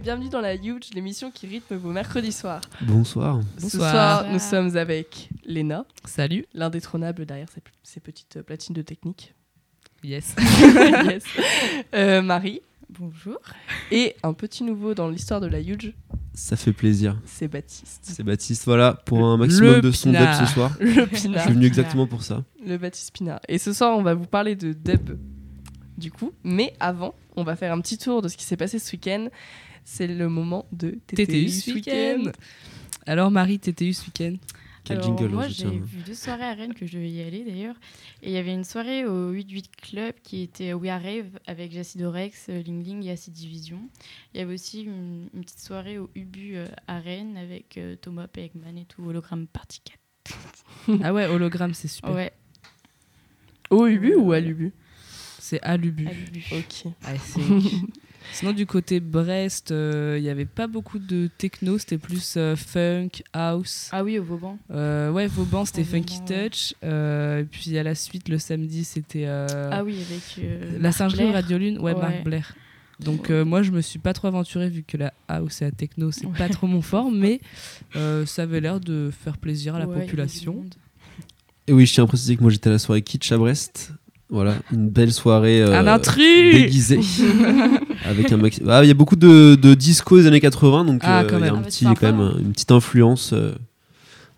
Et bienvenue dans la Huge, l'émission qui rythme vos mercredis soirs. Bonsoir. Ce Bonsoir. soir, nous sommes avec Léna, Salut. l'indétrônable derrière ses, ses petites platines de technique. Yes. Yes. Euh, Marie, Bonjour. et un petit nouveau dans l'histoire de la Huge, Ça fait plaisir. c'est Baptiste. C'est Baptiste, voilà, pour un maximum Le de son dub ce soir. Le Je pinard, suis venu exactement pour ça. le Baptiste Pinard. Et ce soir, on va vous parler de dub, du coup. Mais avant, on va faire un petit tour de ce qui s'est passé ce week-end. C'est le moment de TTU, TTU ce week-end. Alors Marie, TTU ce week-end Quel Alors, jingle, moi, j'ai vu deux soirées à Rennes que je devais y aller d'ailleurs. Et il y avait une soirée au 8-8 Club qui était We Are Rave avec Jacy Dorex, euh, Ling Ling et Acid Division. Il y avait aussi une, une petite soirée au Ubu euh, à Rennes avec euh, Thomas Pegman et tout, Hologramme Party 4. Ah ouais, hologramme, c'est super. Ouais, Au Ubu ou à l'Ubu? C'est à l'Ubu. Ok. C'est- Sinon, du côté Brest, euh, il y avait pas beaucoup de techno, c'était plus euh, funk, house. Ah oui, au Vauban. Euh, ouais, Vauban, c'était Funky Vauban, ouais. Touch. Euh, et puis à la suite, le samedi, c'était euh, Ah oui, avec. euh, la singerie. Radio Lune. Ouais, Ouais. Marc Blair. Donc euh, moi, je me suis pas trop aventurée vu que la house et la techno, c'est Ouais. pas trop mon fort, mais euh, ça avait l'air de faire plaisir à la population. Et oui, je tiens à préciser que moi j'étais à la soirée Kitsch à Brest. Voilà, une belle soirée euh, Un intrus déguisée. avec un maxi- Ah, Il y a beaucoup de, de disco des années 80, donc Ah, euh, il y a un Ah, petit, quand même une petite influence euh,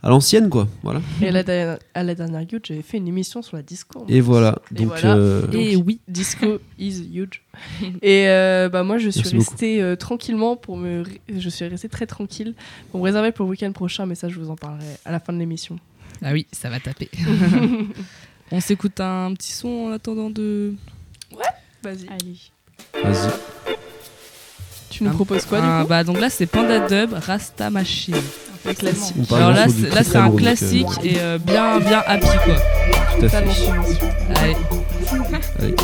à l'ancienne, quoi. Voilà. Et à la, dernière- à la dernière Huge, j'avais fait une émission sur la disco. Et voilà. Et Donc, voilà. euh, Et oui. Disco is huge. Et euh, bah moi je suis Merci restée euh, tranquillement pour me ré- je suis restée très tranquille pour me réserver pour le week-end prochain mais ça je vous en parlerai à la fin de l'émission. Ah oui, ça va taper. On s'écoute un petit son en attendant de. Vas-y. Allez. vas-y. Tu nous Un- proposes quoi un- du coup bah, Donc là, c'est Panda Dub, Rasta Machine. Un classique. Alors là, c'est- là très c'est un donc, euh, classique et euh, bien, bien happy quoi. Tout à Totalement fait. Allez.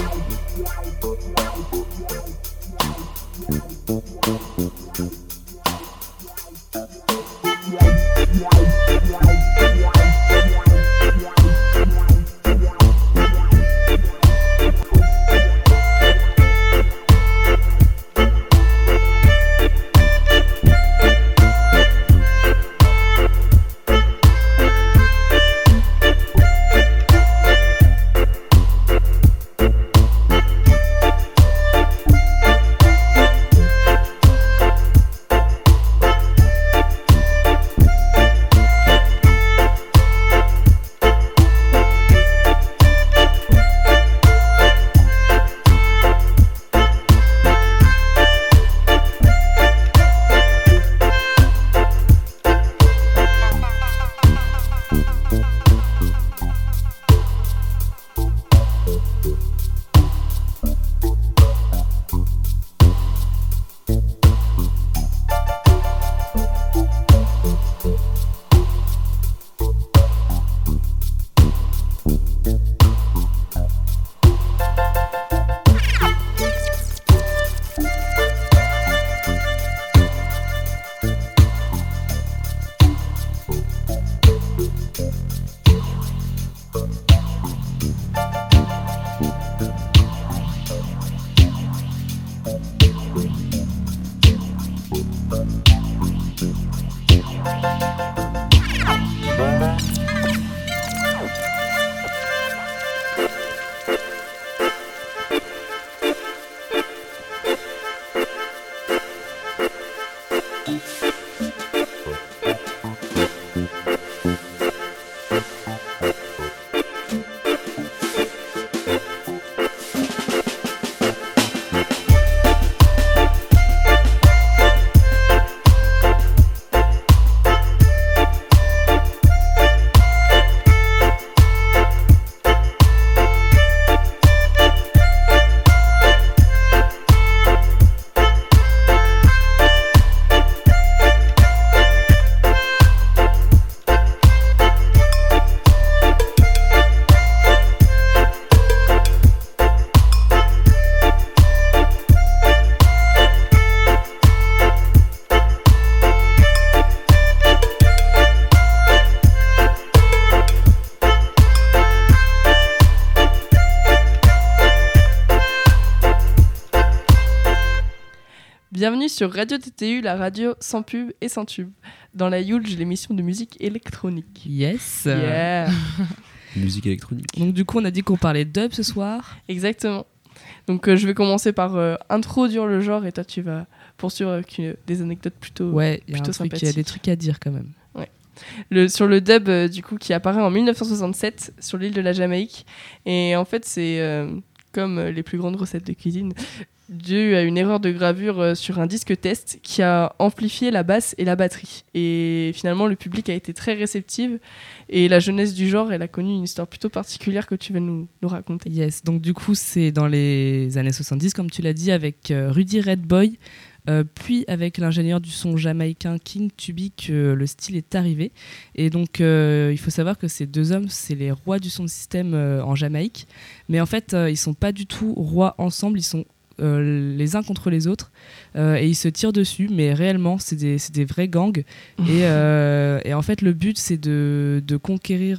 Sur Radio TTU, la radio sans pub et sans tube. Dans la Yulge, l'émission de musique électronique. Yes. Yeah, Musique électronique. Donc du coup, on a dit qu'on parlait dub ce soir. exactement. Donc euh, je vais commencer par euh, introduire le genre et toi tu vas poursuivre avec une- des anecdotes plutôt Ouais, il y a un plutôt truc, il y a des trucs à dire quand même. le, sur le dub euh, du coup qui apparaît en 1967 sur l'île de la Jamaïque et en fait c'est euh, comme les plus grandes recettes de cuisine dû à une erreur de gravure euh, sur un disque test qui a amplifié la basse et la batterie et finalement le public a été très réceptive et la jeunesse du genre elle a connu une histoire plutôt particulière que tu vas nous, raconter Yes, donc du coup, c'est dans les années 70, comme tu l'as dit, avec euh, Rudy Redboy, euh, puis avec l'ingénieur du son jamaïcain King Tubi que le style est arrivé. Et donc, il faut savoir que ces deux hommes, c'est les rois du son de système en Jamaïque. Mais en fait, ils sont pas du tout rois ensemble, ils sont euh, les uns contre les autres euh, et ils se tirent dessus, mais réellement, c'est des, des vrais gangs. et, euh, et en fait, le but, c'est de, de conquérir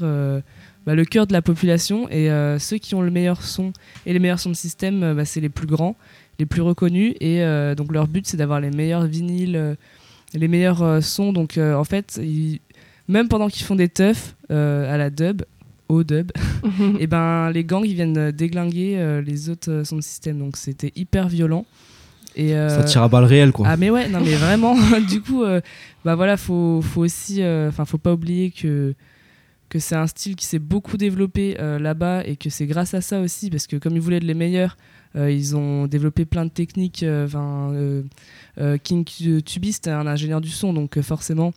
bah, le cœur de la population et ceux qui ont le meilleur son et les meilleurs sons de système, bah, c'est les plus grands, les plus reconnus. Et donc, leur but, c'est d'avoir les meilleurs vinyles, les meilleurs sons. Donc, en fait, ils- même pendant qu'ils font des teufs à la dub, au dub, et ben les gangs ils viennent déglinguer euh, les autres euh, sons de système. Donc c'était hyper violent. Et euh, Ça tire à balles réelles, quoi. ah mais ouais non mais vraiment. Du coup euh, bah voilà faut faut aussi enfin faut pas oublier que que c'est un style qui s'est beaucoup développé euh, là-bas et que c'est grâce à ça aussi parce que comme ils voulaient être les meilleurs euh, ils ont développé plein de techniques euh, enfin euh, euh, King Tubi c'était un ingénieur du son. Donc euh, forcément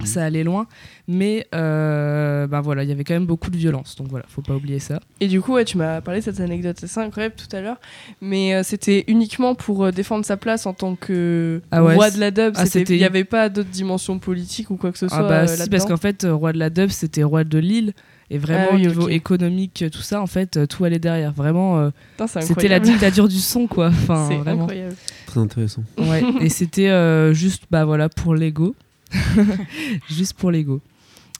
Mhm. ça allait loin mais euh, ben voilà il y avait quand même beaucoup de violence donc voilà faut pas oublier ça Et du coup, ouais, tu m'as parlé de cette anecdote, c'est incroyable tout à l'heure, mais euh, c'était uniquement pour euh, défendre sa place en tant que Ah ouais, roi de la dub. ah, Il n'y avait pas d'autres dimensions politiques ou quoi que ce soit Ah bah euh, si, parce qu'en fait, roi de la dub, c'était roi de l'île. Et vraiment, Ah oui, au niveau économique, tout ça, en fait, tout allait derrière. Vraiment, euh, c'était la dictature du son, quoi. Enfin, C'est vraiment. incroyable. Très intéressant. Ouais. Et c'était euh, juste, bah voilà, pour l'ego. juste pour l'ego.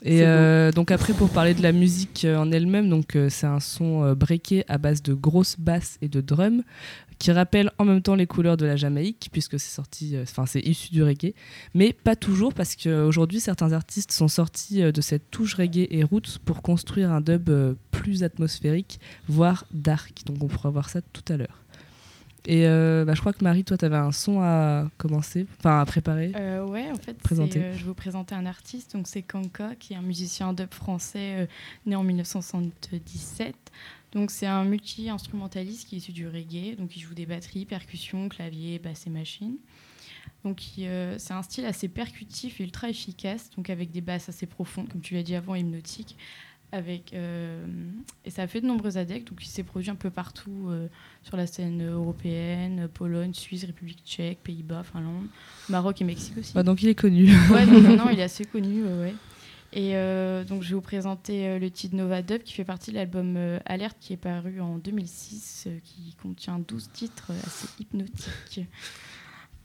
Et euh, donc après, pour parler de la musique euh, en elle-même, donc euh, c'est un son euh, breaké à base de grosses basses et de drums qui rappelle en même temps les couleurs de la Jamaïque puisque c'est sorti, enfin c'est issu du reggae, mais pas toujours parce qu'aujourd'hui certains artistes sont sortis de cette touche reggae et roots pour construire un dub plus atmosphérique, voire dark. Donc on pourra voir ça tout à l'heure. Et euh, bah, je crois que Marie, toi, tu avais un son à commencer, enfin à préparer. Euh, ouais, en fait, Présenter. euh, je vais vous présenter un artiste. Donc, c'est Kanka, qui est un musicien dub français euh, né en 1977. Donc, c'est un multi-instrumentaliste qui est issu du reggae. Donc, il joue des batteries, percussions, claviers, basses et machines. Donc, c'est un style assez percutif et ultra efficace, donc avec des basses assez profondes, comme tu l'as dit avant, hypnotiques. Avec, euh, et ça a fait de nombreux adeptes, donc il s'est produit un peu partout euh, sur la scène européenne, Pologne, Suisse, République tchèque, Pays-Bas, Finlande, Maroc et Mexique aussi. Ah, donc il est connu. Ouais, donc maintenant il est assez connu, ouais. Et euh, donc je vais vous présenter le titre Nova Dub qui fait partie de l'album Alerte qui est paru en 2006, euh, qui contient 12 titres assez hypnotiques.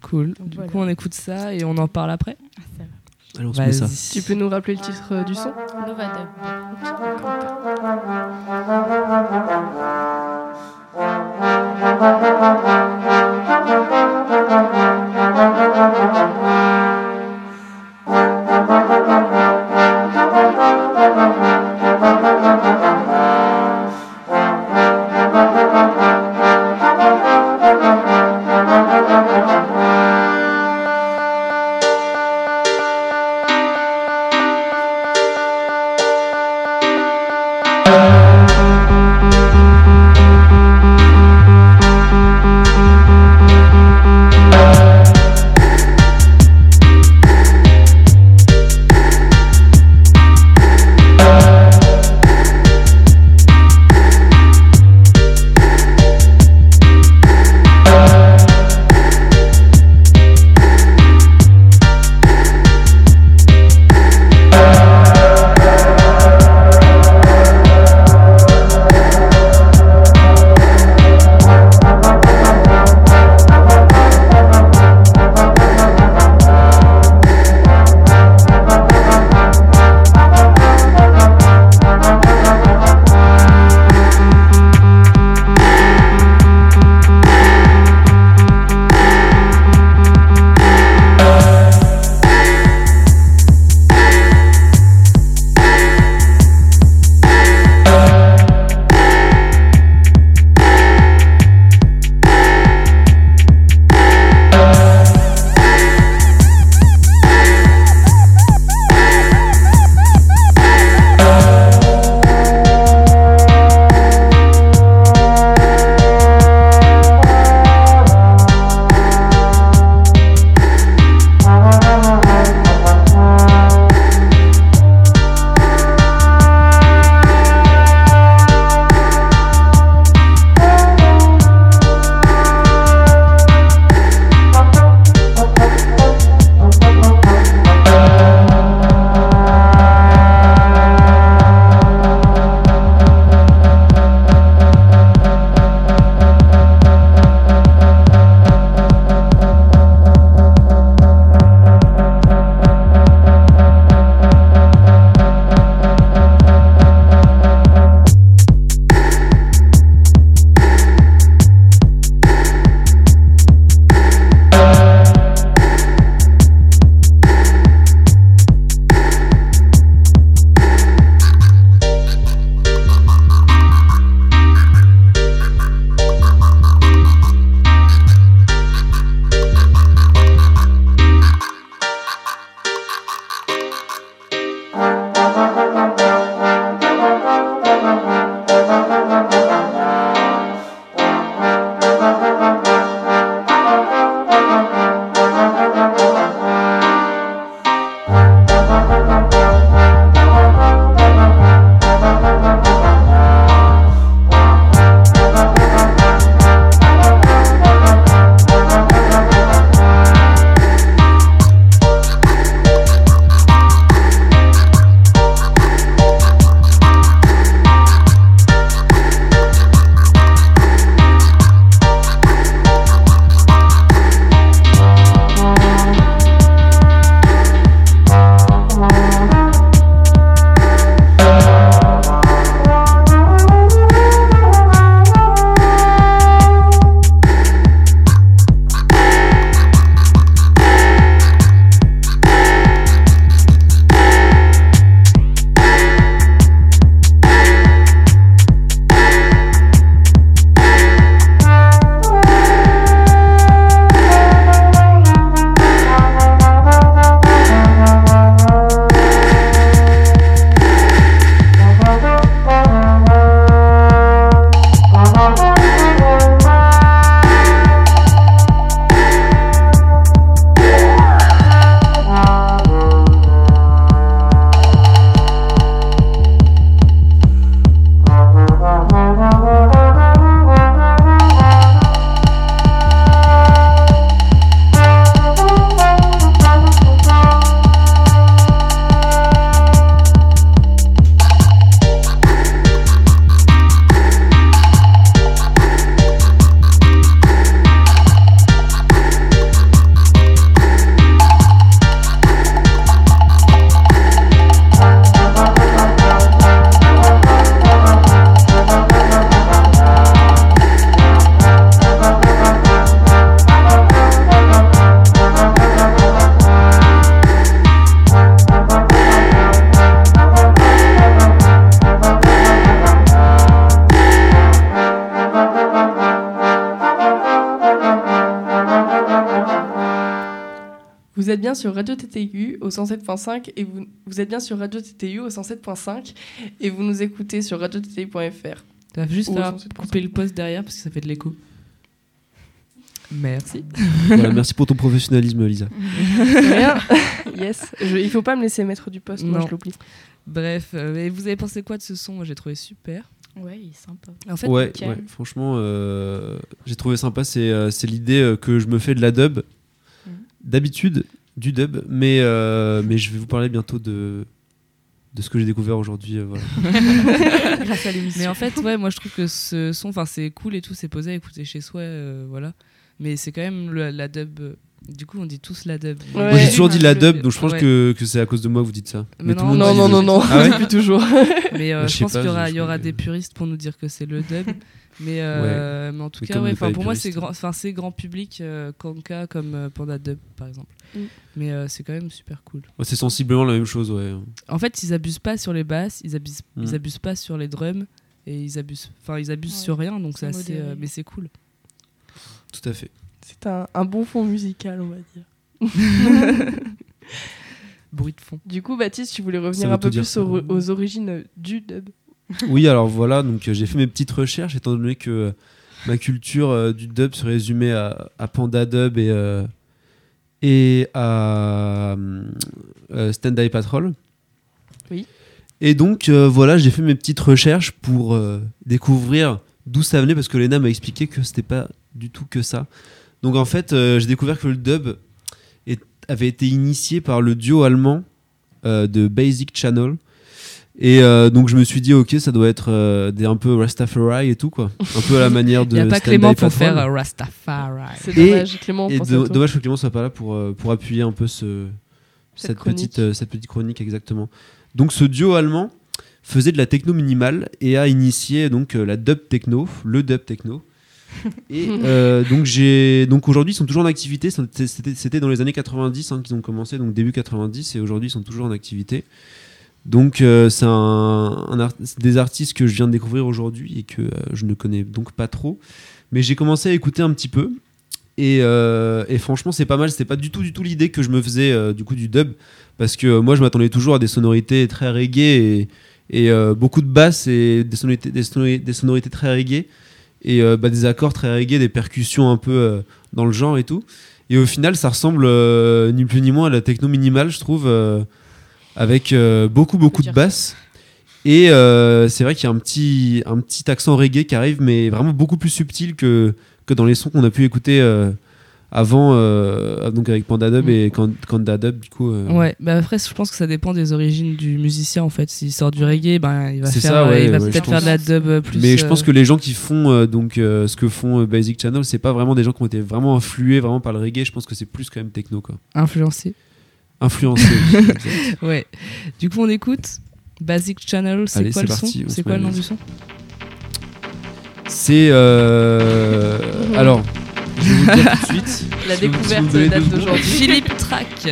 Cool. Donc du voilà. coup, on écoute ça et on en parle après. Ah, ça va. Allez, on se met ça. Tu peux nous rappeler le titre euh, du son Nova TTU au 107.5 et vous, vous êtes bien sur Radio TTU au 107.5 et vous nous écoutez sur radiottu.fr. Tu vas juste 107.5. couper le poste derrière parce que ça fait de l'écho. Merci. Voilà, merci pour ton professionnalisme, Lisa. Rien. yes. Je, il faut pas me laisser mettre du poste, moi Non. je l'oublie. Bref, euh, vous avez pensé quoi de ce son? Moi j'ai trouvé super. Ouais, il est sympa. En fait, ouais, calme. ouais, franchement, euh, j'ai trouvé sympa. C'est euh, c'est l'idée euh, que je me fais de la dub. Mhm. D'habitude, du dub, mais, euh, mais je vais vous parler bientôt de, de ce que j'ai découvert aujourd'hui. euh, voilà. Grâce à l'émission. Mais en fait, ouais, moi je trouve que ce son, enfin c'est cool et tout, c'est posé à écouter chez soi, euh, voilà. Mais c'est quand même le- la dub. Du coup, on dit tous la dub. Ouais. Moi, j'ai toujours dit la dub, donc je pense ouais. que, que c'est à cause de moi que vous dites ça. Mais tout non, le monde Non, dit non, non, non, Ah ouais depuis toujours. Mais euh, Bah, je pense qu'il y aura, y des puristes pour nous dire que c'est le dub. Mais, euh, mais en tout Mais cas, ouais, pour moi, c'est grand, enfin, c'est grand public, euh, Kanka comme euh, Panda Dub, par exemple. Mm. Mais euh, c'est quand même super cool. Ouais, c'est sensiblement la même chose, ouais. En fait, ils abusent pas sur les basses, ils abusent, Mm. ils abusent pas sur les drums et ils abusent, enfin, ils abusent Ouais, sur rien, donc c'est assez, mais c'est cool. Tout à fait. C'est un, un bon fond musical, on va dire. Bruit de fond. Du coup, Baptiste, tu voulais revenir un peu plus ça. aux, aux origines du dub. Oui, alors voilà, donc euh, j'ai fait mes petites recherches étant donné que euh, ma culture euh, du dub se résumait à, à Panda Dub et, euh, et à euh, Stand Eye Patrol. Oui. Et donc euh, voilà, j'ai fait mes petites recherches pour euh, découvrir d'où ça venait parce que Lena m'a expliqué que c'était pas du tout que ça. Donc en fait, euh, j'ai découvert que le dub est- avait été initié par le duo allemand euh, de Basic Channel. Et euh, donc je me suis dit ok ça doit être euh, des un peu Rastafari et tout quoi, un peu à la manière Il de. n'y a pas Stand Clément pour faire Rastafari. C'est Et- dommage, Clément, Et do- dommage que Clément soit pas là pour, pour appuyer un peu ce, Cette petite, euh, cette petite chronique exactement. Donc ce duo allemand faisait de la techno minimale et a initié donc euh, la dub techno, le dub techno. Et euh, donc j'ai donc aujourd'hui ils sont toujours en activité. C'était c'était dans les années 90 hein, qu'ils ont commencé, donc début 90 et aujourd'hui ils sont toujours en activité. Donc euh, c'est un, un art- c'est des artistes que je viens de découvrir aujourd'hui et que euh, je ne connais donc pas trop. Mais j'ai commencé à écouter un petit peu et, euh, et franchement c'est pas mal. C'était pas du tout du tout l'idée que je me faisais euh, du coup du dub parce que euh, moi je m'attendais toujours à des sonorités très reggae et, et, beaucoup de basses et des sonorités, des sonori- des sonorités très reggae et euh, bah, des accords très reggae, des percussions un peu euh, dans le genre et tout. Et au final, ça ressemble euh, ni plus ni moins à la techno minimale, je trouve, avec beaucoup beaucoup de basses. Et euh, c'est vrai qu'il y a un petit, un petit accent reggae qui arrive, mais vraiment beaucoup plus subtil que, que dans les sons qu'on a pu écouter euh, avant, euh, donc avec Panda Dub Mm. et Kan- Kanda Dub, du coup. euh, Ouais, bah après, je pense que ça dépend des origines du musicien en fait. S'il sort du reggae, ben, il va, faire, euh, ouais, il va ouais, peut-être faire de la dub plus. Mais je pense que les gens qui font donc ce que font Basic Channel, c'est pas vraiment des gens qui ont été vraiment influés vraiment par le reggae. Je pense que c'est plus quand même techno quoi. influencé. Influencé. Ouais. Du coup, on écoute Basic Channel. C'est quoi c'est le parti, son on C'est quoi le nom du son c'est euh, alors je vais vous le dire tout de suite. La Si vous- si vous découverte date d'aujourd'hui. Philippe Track.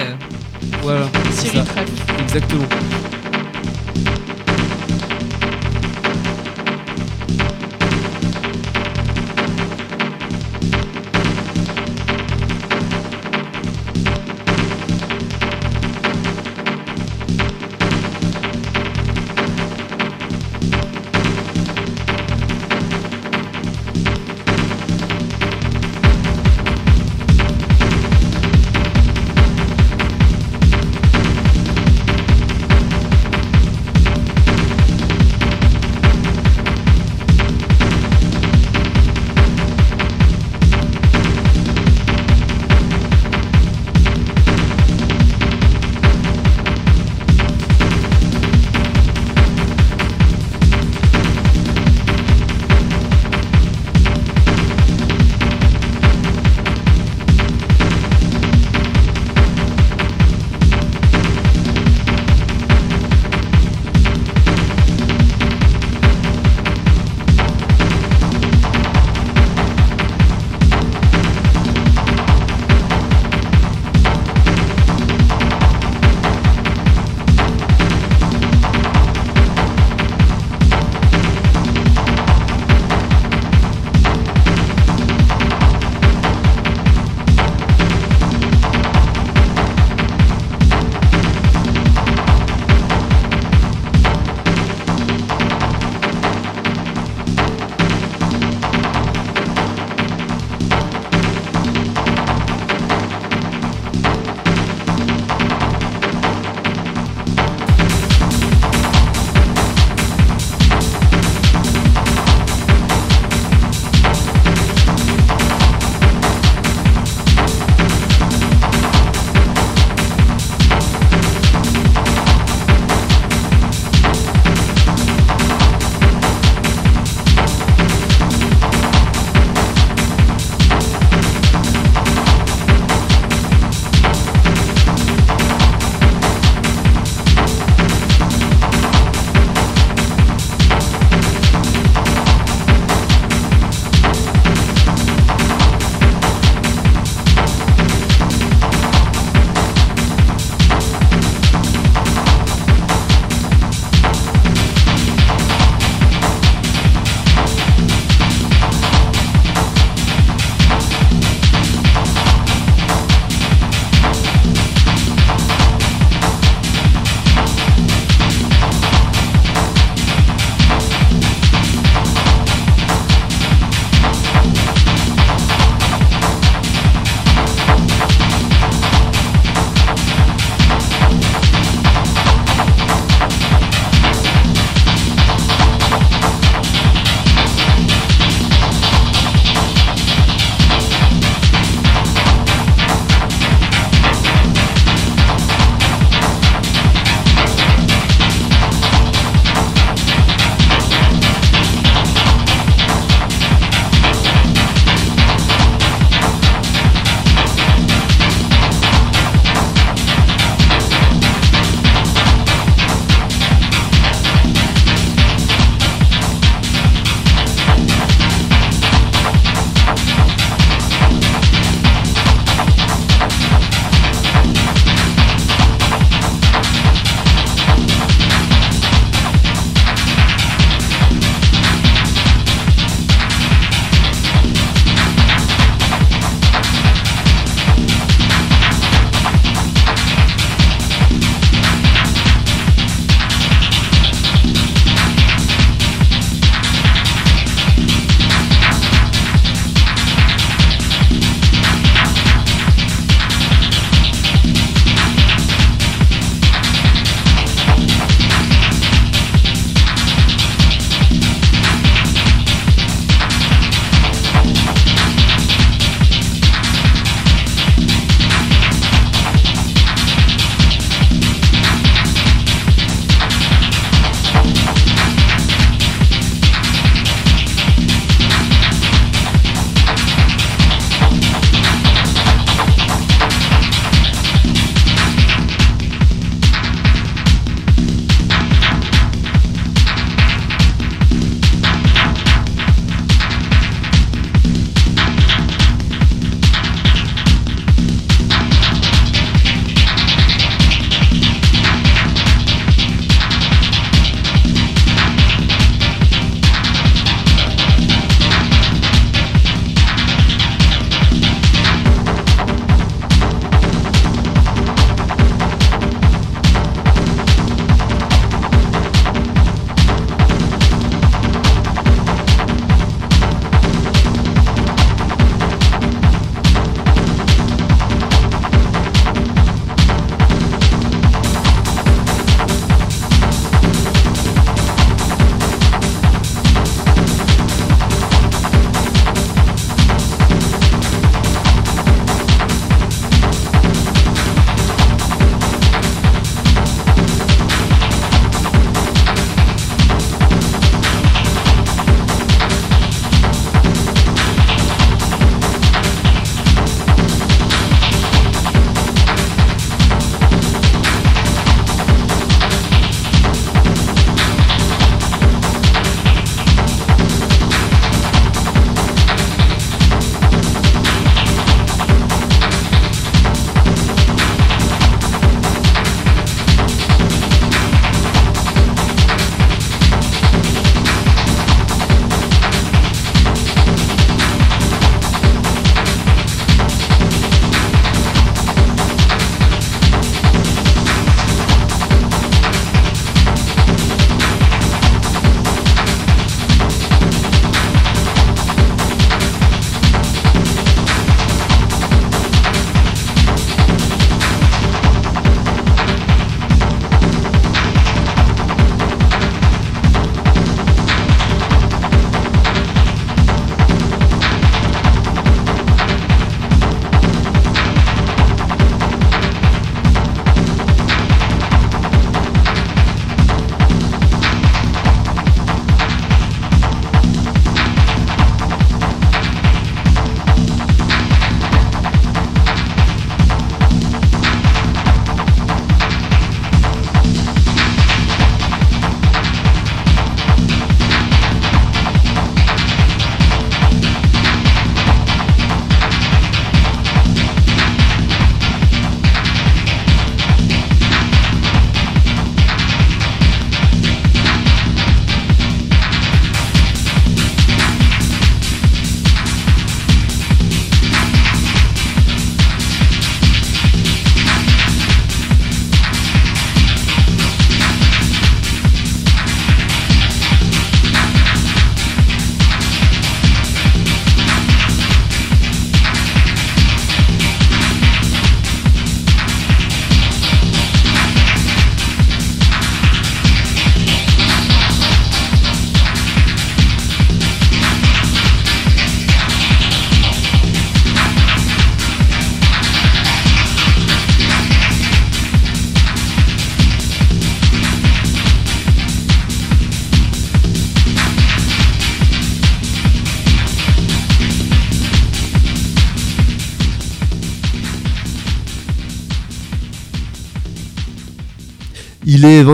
Voilà. c'est Cyril ça, Track. Exactement.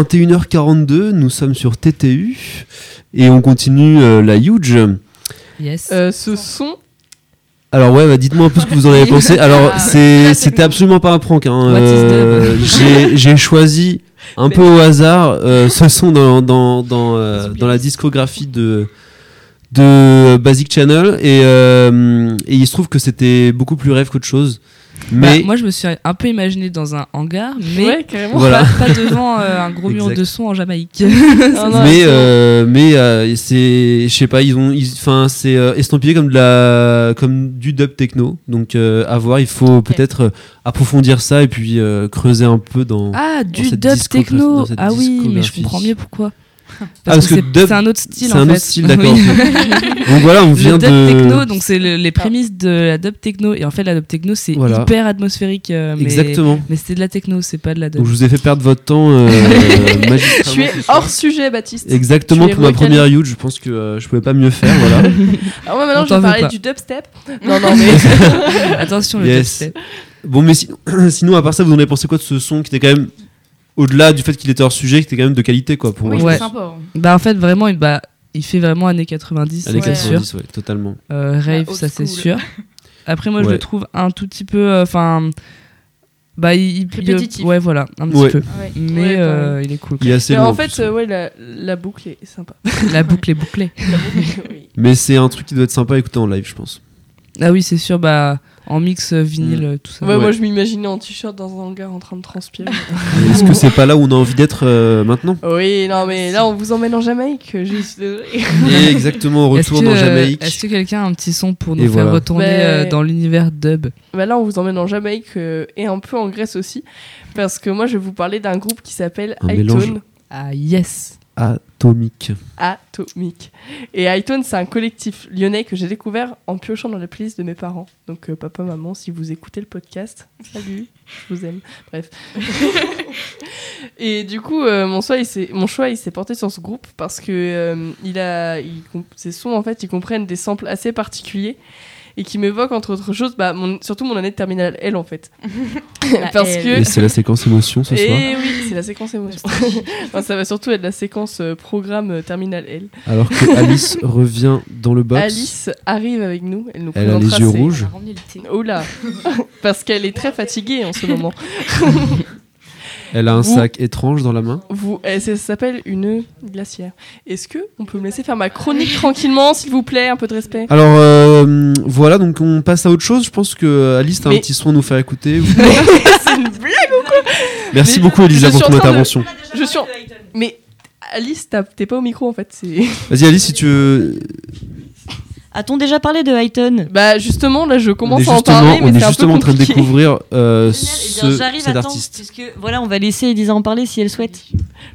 21h42, nous sommes sur TTU et on continue euh, la Huge. Yes. Euh, ce son, Alors ouais, bah, dites-moi un peu ce que vous en avez pensé. Alors Ah, c'est, très c'était absolument pas un prank. Hein. Euh, j'ai, j'ai choisi un peu au hasard euh, ce son dans, dans, dans, euh, dans la discographie de de Basic Channel et, euh, et il se trouve que c'était beaucoup plus rêve qu'autre chose. Mais Bah, moi, je me suis un peu imaginé dans un hangar, mais ouais, carrément. Voilà. pas, pas devant euh, un gros mur de son en Jamaïque. Non, non, mais c'est- euh, mais euh, c'est je sais pas ils ont enfin c'est euh, estampillé comme de la comme du dub techno donc euh, à voir il faut peut-être euh, approfondir ça et puis euh, creuser un peu dans Ah, Dans du cette dub techno. dans cette Ah oui, mais je comprends mieux pourquoi. parce que c'est un autre style c'est un fait. autre style d'accord Oui. donc voilà on vient le dub de techno, donc c'est le- les prémices de la dub techno. Et en fait, la dub techno, c'est Voilà. hyper atmosphérique. euh, mais, exactement Mais c'est de la techno, c'est pas de la dub. donc je vous ai fait perdre votre temps euh, Tu magistralement es ce soir. hors sujet, Baptiste. exactement pour ma première huge je pense que euh, je pouvais pas mieux faire voilà Alors moi On maintenant je vais parler pas. du dubstep. Non non mais Attention, le Yes. dubstep. bon mais sinon, sinon à part ça vous en avez pensé quoi de ce son qui était quand même au-delà du fait qu'il était hors sujet qui était quand même de qualité quoi pour Oui, moi Ouais. c'est sympa. hein. Bah, en fait, vraiment, il, bah, il fait vraiment années 90. Années c'est sûr. 90 ouais totalement Euh, rave, old ça c'est sûr. Après, moi, je Ouais. le trouve un tout petit peu. euh, Enfin. bah, il. il- Répétitif. ouais, voilà, un petit Ouais. peu. Ouais. Mais Ouais, euh, il est cool. il est assez long en fait euh, ouais la, la boucle est sympa. La boucle est bouclée. La boucle, oui. Mais c'est un truc qui doit être sympa à écouter en live, je pense. Ah oui, c'est sûr, bah, en mix euh, vinyle, Mm. euh, tout ça. Ouais, Ouais. moi je m'imaginais en t-shirt dans un hangar en train de transpirer. Est-ce que c'est pas là où on a envie d'être euh, maintenant? Oui, non mais là on vous emmène en Jamaïque, je suis désolée. Et exactement, Est-ce retour que, dans euh, Jamaïque. Est-ce que quelqu'un a un petit son pour nous Et faire voilà. retourner Mais- euh, dans l'univers dub? Bah là on vous emmène en Jamaïque euh, et un peu en Grèce aussi. Parce que moi je vais vous parler d'un groupe qui s'appelle. Hightone Ah yes Atomique. Atomique. Et Hightone c'est un collectif lyonnais que j'ai découvert en piochant dans la playlist de mes parents. Donc euh, papa, maman, si vous écoutez le podcast, salut, je vous aime. Bref. et du coup, euh, mon, choix, il s'est- mon choix, il s'est porté sur ce groupe parce que euh, il a, il comp- ces sons, en fait, ils comprennent des samples assez particuliers et qui m'évoquent, entre autres choses, bah, mon- surtout mon année de terminale L, en fait. Parce L. que... Et c'est la séquence émotion ce Et soir. oui, c'est la séquence émotion. Non, ça va surtout être la séquence euh, programme euh, terminale L. Alors que Alice revient dans le box. Alice arrive avec nous, elle nous Elle a les yeux ses- rouges. Oula Parce qu'elle est très fatiguée en ce moment. Elle a un Vous- sac étrange dans la main. Vous, eh, ça s'appelle une glacière. Est-ce que on peut me laisser faire ma chronique tranquillement, s'il vous plaît, un peu de respect? Alors euh, voilà, donc on passe à autre chose. Je pense que Alice, Mais- un petit son à nous faire écouter. C'est une blague Merci Mais beaucoup Elisa pour ton de- intervention. Je suis en- Mais Alice, t'es pas au micro en fait. Vas-y Alice, si tu veux. A-t-on déjà parlé de Highton Bah justement, là, je commence à en parler, mais on est c'est un peu justement en train de découvrir euh, eh ce, bien, j'arrive cet à temps, artiste. puisque voilà, on va laisser Elisa en parler si elle souhaite.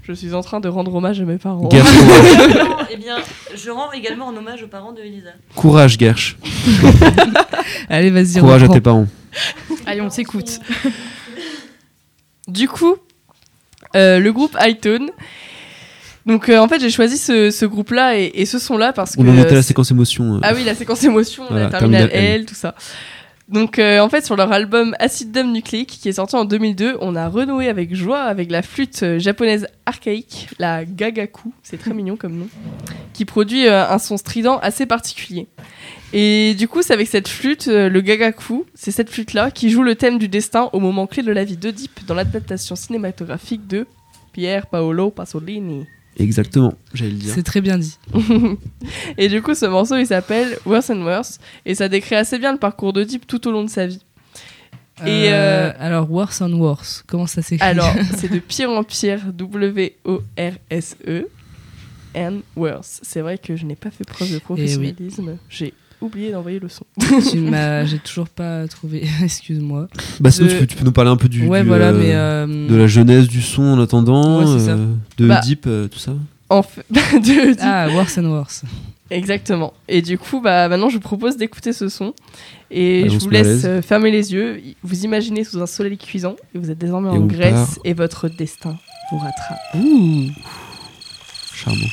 Je suis en train de rendre hommage à mes parents. Gersh, eh bien, je rends également un hommage aux parents de Elisa. Courage, Gersh. Allez, vas-y, Courage à tes parents. Allez, on s'écoute. Du coup, euh, le groupe Hightone. Donc euh, en fait, j'ai choisi ce, ce groupe-là et, et ce son-là parce que. On en était à euh, la séquence émotion. euh. Ah oui, la séquence émotion, Voilà, la terminale L, tout ça. Donc euh, en fait, sur leur album Acid Dome Nucleic, qui est sorti en 2002, on a renoué avec joie avec la flûte euh, japonaise archaïque, la gagaku, c'est très mignon comme nom, qui produit euh, un son strident assez particulier. Et du coup, c'est avec cette flûte, euh, le gagaku, c'est cette flûte-là qui joue le thème du destin au moment clé de la vie d'Oedipe dans l'adaptation cinématographique de Pier Paolo Pasolini. Exactement, j'allais le dire. C'est très bien dit. et du coup, ce morceau, il s'appelle Worse and Worse, et ça décrit assez bien le parcours d'Oedipe tout au long de sa vie. Et, Euh, euh, alors, Worse on Worse, comment ça s'écrit? Alors, c'est de pire en pire, W-O-R-S-E, and worse. C'est vrai que je n'ai pas fait preuve de professionnalisme. J'ai oublié d'envoyer le son. Tu m'as- J'ai toujours pas trouvé. Excuse-moi. Bah sinon, de- tu, peux, tu peux nous parler un peu du, ouais, du, voilà, euh, mais. euh, de la jeunesse du son en attendant, Ouais, c'est ça. euh, de Bah. Deep, euh, tout ça. En fait, de- Ah, Worse and Worse. Exactement. Et du coup, bah, maintenant, je vous propose d'écouter ce son. Et je vous laisse euh, fermer les yeux. Vous imaginez sous un soleil cuisant. Et vous êtes désormais Et en Grèce. part. Et votre destin vous rattrape. Ouh. Charmant.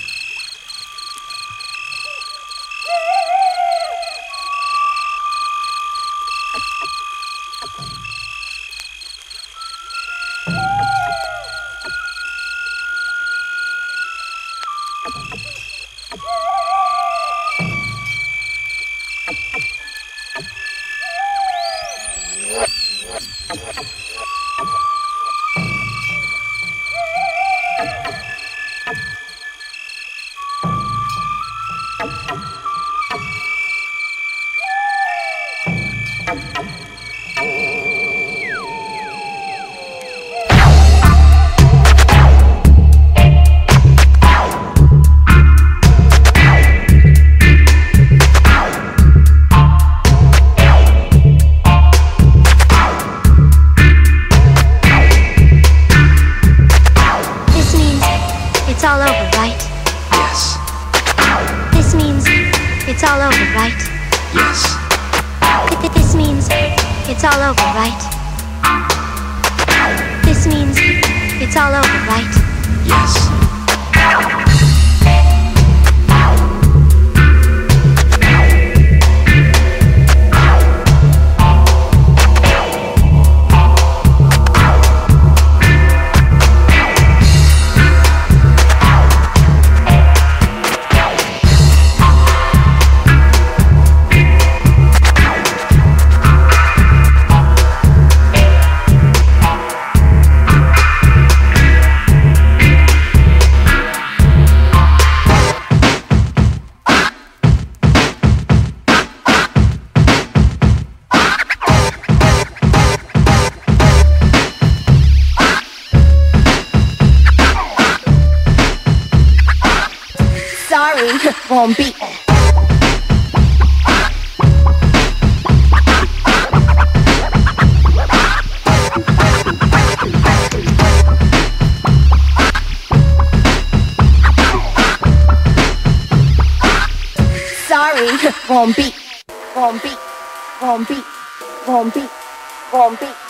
碰壁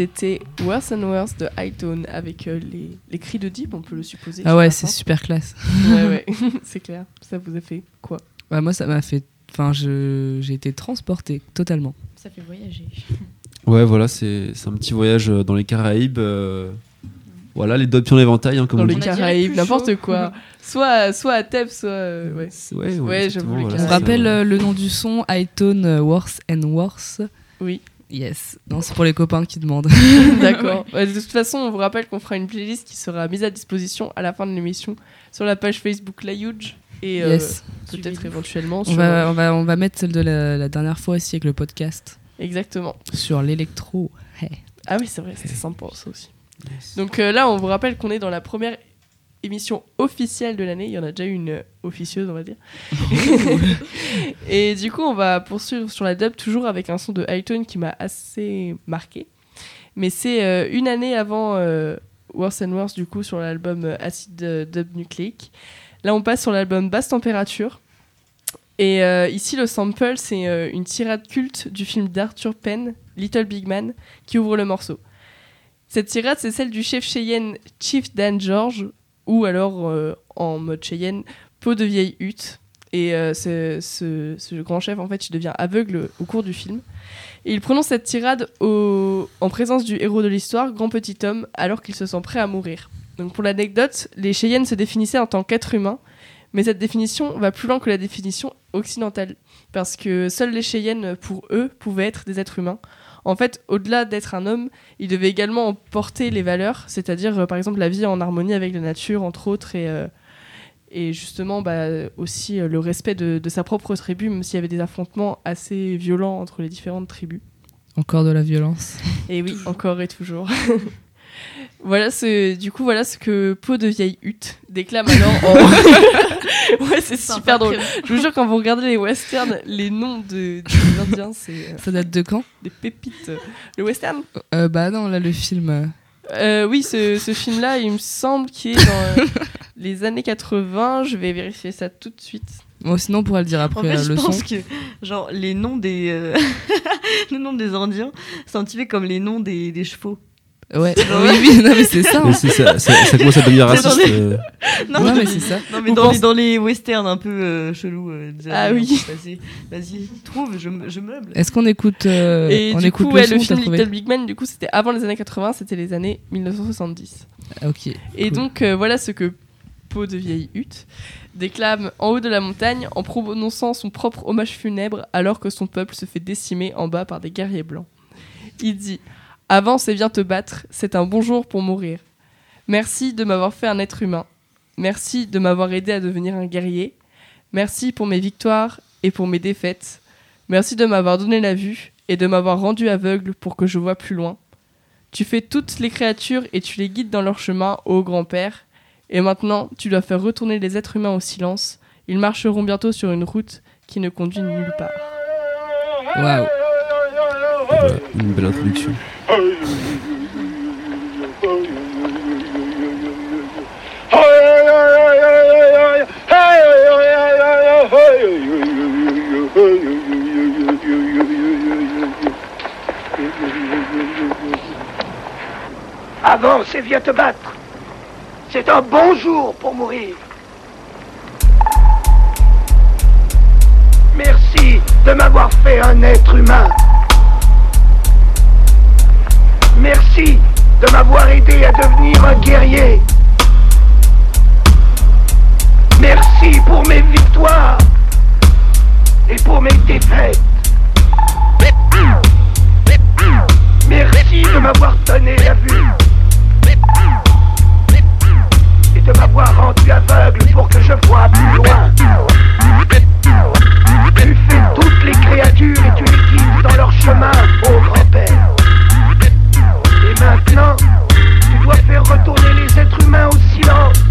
c'était Worse and Worse de Hightone avec euh, les, les cris de Deep, on peut le supposer. Ah ouais, c'est super classe. Ouais, ouais, c'est clair. Ça vous a fait quoi? Ouais, moi, ça m'a fait. Enfin, je- j'ai été transportée totalement. Ça fait voyager. Ouais, voilà, c'est c'est un petit voyage euh, dans les Caraïbes. euh, Voilà, les doigts de pied en éventail, hein, comme Dans on les dit. Caraïbes, n'importe quoi. Soit, soit à Thèbes, soit. euh, ouais. Ouais, ouais, Ouais, exactement, j'avoue, les voilà, On rappelle euh, le nom du son Hightone Worse and Worse. Oui. Yes. Non, c'est pour les copains qui demandent. D'accord. Ouais, de toute façon, on vous rappelle qu'on fera une playlist qui sera mise à disposition à la fin de l'émission sur la page Facebook La Huge et euh, yes. peut-être éventuellement On sur. va, on, va, on va mettre celle de la, la dernière fois aussi avec le podcast Exactement. sur l'électro. Hey. Ah oui, c'est vrai, c'était sympa ça aussi. Donc euh, là, on vous rappelle qu'on est dans la première émission officielle de l'année. Il y en a déjà une euh, officieuse, on va dire. et du coup, on va poursuivre sur la dub, toujours avec un son de Hightone qui m'a assez marqué. Mais c'est euh, une année avant euh, Worse and Worse, du coup, sur l'album euh, Acid Dub Nucleic. Là, on passe sur l'album Basse Température. Et ici, le sample, c'est une tirade culte du film d'Arthur Penn, Little Big Man, qui ouvre le morceau. Cette tirade, c'est celle du chef Cheyenne Chief Dan George, ou alors euh, en mode Cheyenne, peau de vieille hutte. Et euh, ce, grand chef, en fait, il devient aveugle au cours du film. Il prononce cette tirade en présence du héros de l'histoire, grand petit homme, alors qu'il se sent prêt à mourir. Donc pour l'anecdote, les Cheyennes se définissaient en tant qu'êtres humains, mais cette définition va plus loin que la définition occidentale, parce que seuls les Cheyennes, pour eux, pouvaient être des êtres humains. En fait, au-delà d'être un homme, il devait également en porter les valeurs, c'est-à-dire euh, par exemple la vie en harmonie avec la nature, entre autres, et, euh, et justement bah, aussi euh, le respect de, de sa propre tribu, même s'il y avait des affrontements assez violents entre les différentes tribus. Encore de la violence. Et oui, encore et toujours. voilà ce, du coup, voilà ce que Peau de vieille hutte déclame alors en. ouais, c'est super drôle. Je vous jure, quand vous regardez les westerns, les noms de, des Indiens, c'est euh, Ça date de quand? des pépites. Le western? Euh, Bah non, là le film. euh, Oui, ce, ce film-là, il me semble qu'il est dans euh, les années 80. Je vais vérifier ça tout de suite. Bon, sinon on pourra le dire En après fait, la je leçon. pense que genre les noms des euh, les noms des Indiens, c'est un petit peu comme les noms des, des chevaux. Ouais. oui, oui, non mais c'est ça. Mais hein. c'est ça, ça, ça commence à devenir raciste. les- euh. Non, Ouais, mais, mais c'est ça. non, mais dans, les, dans les westerns un peu euh, chelous. euh, Ah oui. Vas-y, trouve, je, me- je meuble. Est-ce qu'on écoute euh, Et On du écoute coup, le ouais, son, le film trouvé Little Big Man, du coup, c'était avant les années 80, c'était les années 1970. Ah, Ok. Et cool. donc, euh, voilà ce que Peau de vieille hutte déclame en haut de la montagne en prononçant son propre hommage funèbre alors que son peuple se fait décimer en bas par des guerriers blancs. Il dit Avance et viens te battre, c'est un bon jour pour mourir. Merci de m'avoir fait un être humain. Merci de m'avoir aidé à devenir un guerrier. Merci pour mes victoires et pour mes défaites. Merci de m'avoir donné la vue et de m'avoir rendu aveugle pour que je vois plus loin. Tu fais toutes les créatures et tu les guides dans leur chemin, ô grand-père. Et maintenant, tu dois faire retourner les êtres humains au silence. Ils marcheront bientôt sur une route qui ne conduit nulle part. Waouh. Voilà, une belle. Avance et viens te battre. C'est un bon jour pour mourir. Merci de m'avoir fait un être humain. Merci de m'avoir aidé à devenir un guerrier. Merci pour mes victoires et pour mes défaites. Merci de m'avoir donné la vue et de m'avoir rendu aveugle pour que je voie plus loin. Tu fais toutes les créatures et tu les guides dans leur chemin, ô grand-père. Maintenant, tu dois faire retourner les êtres humains au silence.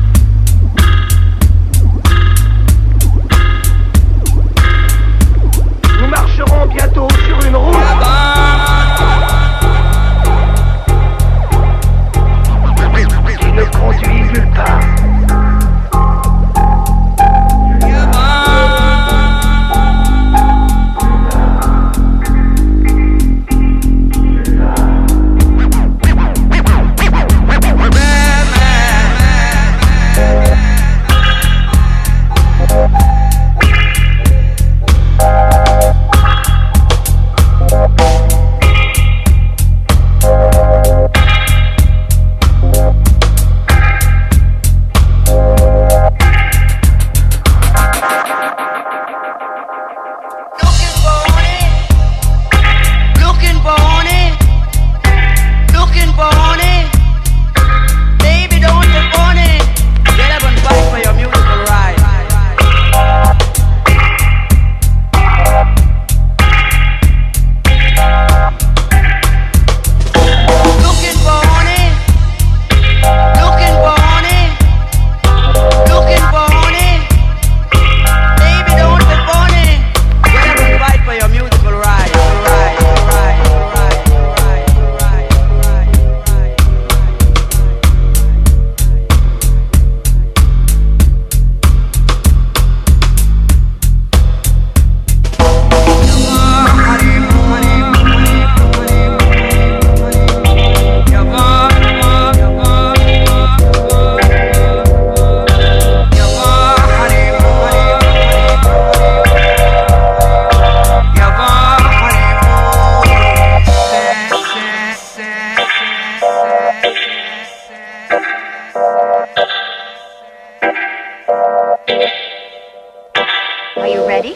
Are you ready?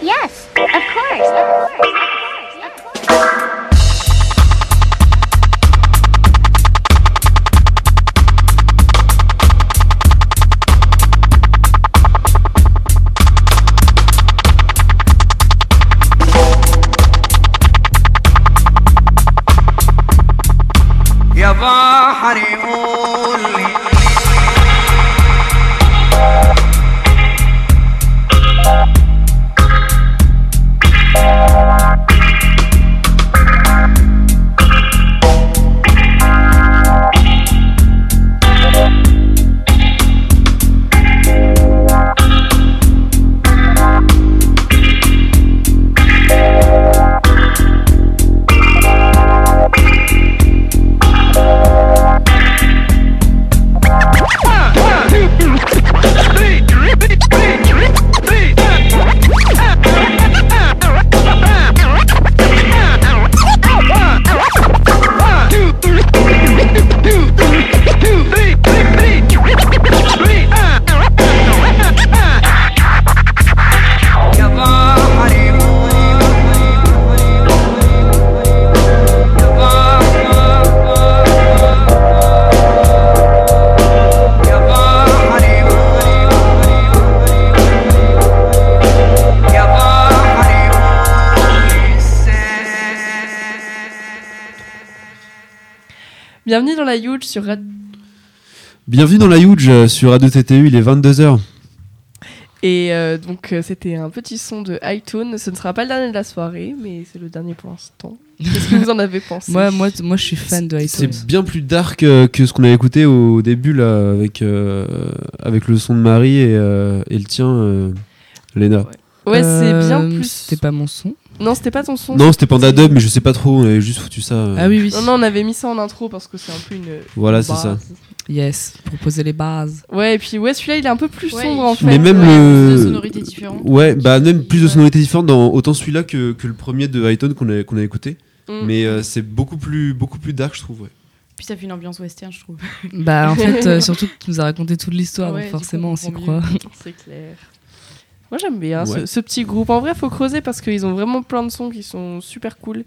Yes, of course, of course, of course, of course. Bienvenue dans la Huge sur Rad- Bienvenue dans la Huge euh, sur A2TTU, il est 22h. Et euh, donc, euh, c'était un petit son de iTunes. Ce ne sera pas le dernier de la soirée, mais c'est le dernier pour l'instant. Qu'est-ce que vous en avez pensé Moi, moi, moi, je suis fan de iTunes. C'est bien plus dark euh, que ce qu'on avait écouté au début là, avec, euh, avec le son de Marie et, euh, et le tien, euh, Léna. Ouais, c'est bien plus. C'était pas mon son. Non, c'était pas ton son. Non, c'était Panda Dub, mais je sais pas trop, on avait juste foutu ça. euh, Ah oui, oui. Non, non, on avait mis ça en intro parce que c'est un peu une. Voilà, c'est ça. base. Yes, pour poser les bases. Ouais, et puis ouais, celui-là, il est un peu plus Ouais, sombre en fait-. Mais même Ouais, le. de sonorités différentes. Ouais, bah même plus de sonorités différentes dans autant celui-là que, que le premier de Highton qu'on a, qu'on a écouté. Mm. Mais euh, c'est beaucoup plus, beaucoup plus dark, je trouve. Ouais. Puis ça fait une ambiance western, je trouve. Bah, en fait, euh, surtout que tu nous as raconté toute l'histoire, Ouais, donc du coup, forcément, on on s'y comprend croit. C'est clair. Moi j'aime bien ce- Ouais. ce, petit groupe. En vrai, faut creuser parce qu'ils ont vraiment plein de sons qui sont super cool.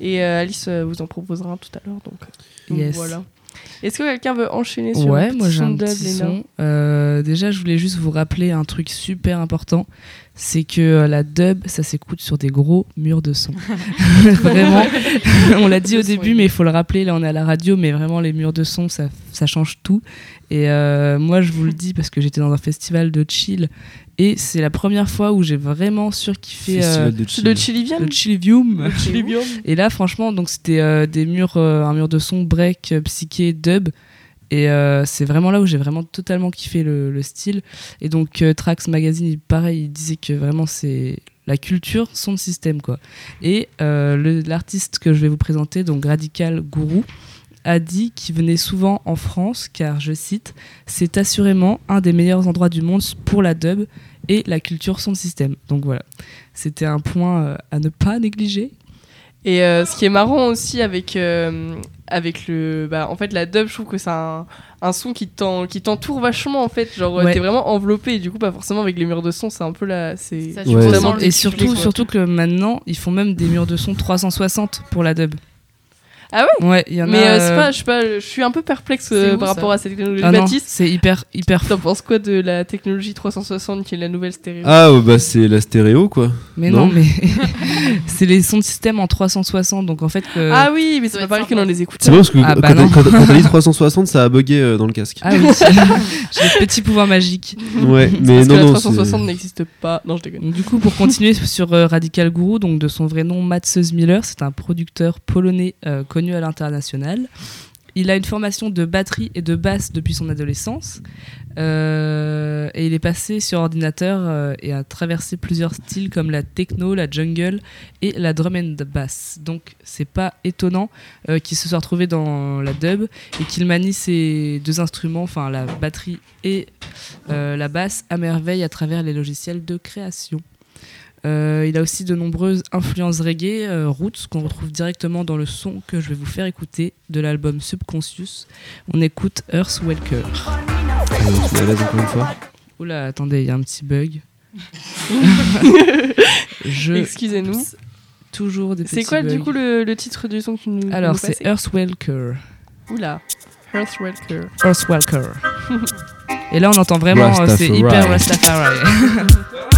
Et euh, Alice euh, vous en proposera un tout à l'heure. Donc, donc Yes. voilà. Est-ce que quelqu'un veut enchaîner sur Ouais, moi petit j'ai son un petit son. Euh, déjà, je voulais juste vous rappeler un truc super important, c'est que euh, la dub, ça s'écoute sur des gros murs de son. vraiment, on l'a dit au début, mais il faut le rappeler. Là, on est à la radio, mais vraiment les murs de son, ça, ça change tout. Et euh, moi, je vous le dis parce que j'étais dans un festival de chill et c'est la première fois où j'ai vraiment surkiffé euh, de chill. le chillivium. Le Chilivium. Et là, franchement, donc c'était euh, des murs, euh, un mur de son break, psyché, dub. Et euh, c'est vraiment là où j'ai vraiment totalement kiffé le, le style. Et donc euh, Trax Magazine, il- pareil, il disait que vraiment c'est la culture, son système quoi. Et euh, l'artiste que je vais vous présenter, donc Radical Guru, a dit qu'il venait souvent en France car, je cite, c'est assurément un des meilleurs endroits du monde pour la dub et la culture son système. Donc voilà, c'était un point euh, à ne pas négliger. Et euh, ce qui est marrant aussi avec, euh, avec le. Bah, en fait, la dub, je trouve que c'est un, un son qui t'en- qui t'entoure vachement en fait. Genre, Ouais. t'es vraiment enveloppé. Et du coup, pas forcément avec les murs de son, c'est un peu là. C'est Ça, Ouais. Et surtout, surtout que maintenant, ils font même des murs de son 360 pour la dub. Ah ouais Ouais, il y en Mais a. euh, c'est euh, pas, je sais pas, je suis un peu perplexe euh, C'est où, par rapport à cette technologie. ah non, Baptiste, c'est hyper, hyper t'en penses quoi de la technologie 360 qui est la nouvelle stéréo? Ah, bah c'est la stéréo quoi. Mais Non. non, mais c'est les sons de système en 360, donc en fait que. Ah oui, mais c'est pas pareil que dans les C'est écouteurs. bon parce que Ah, quand bah non. quand- quand t'as dit 360, ça a bugué euh, dans le casque. Ah oui, j'ai des petits pouvoirs magiques. Ouais, mais Parce que non, la non. 360 c'est- n'existe pas. Non, je déconne. Du coup, pour continuer sur euh, Radical Guru, donc de son vrai nom Mats Miller, c'est un producteur polonais euh, connu à l'international. Il a une formation de batterie et de basse depuis son adolescence. Euh, et il est passé sur ordinateur euh, et a traversé plusieurs styles comme la techno, la jungle et la drum and bass. Donc c'est pas étonnant euh, qu'il se soit retrouvé dans la dub et qu'il manie ces deux instruments, enfin la batterie et la basse, à merveille à travers les logiciels de création. Euh, il a aussi de nombreuses influences reggae, euh, roots, qu'on retrouve directement dans le son que je vais vous faire écouter de l'album Subconscious. On écoute Earth Walker. Oula, attendez, il y a un petit bug. je... Excusez-nous. Toujours des C'est quoi du coup le, titre du son que tu nous Alors c'est Earthwalker. Oula, Earth Walker. Earth Et là on entend vraiment, euh, c'est hyper Rastafari.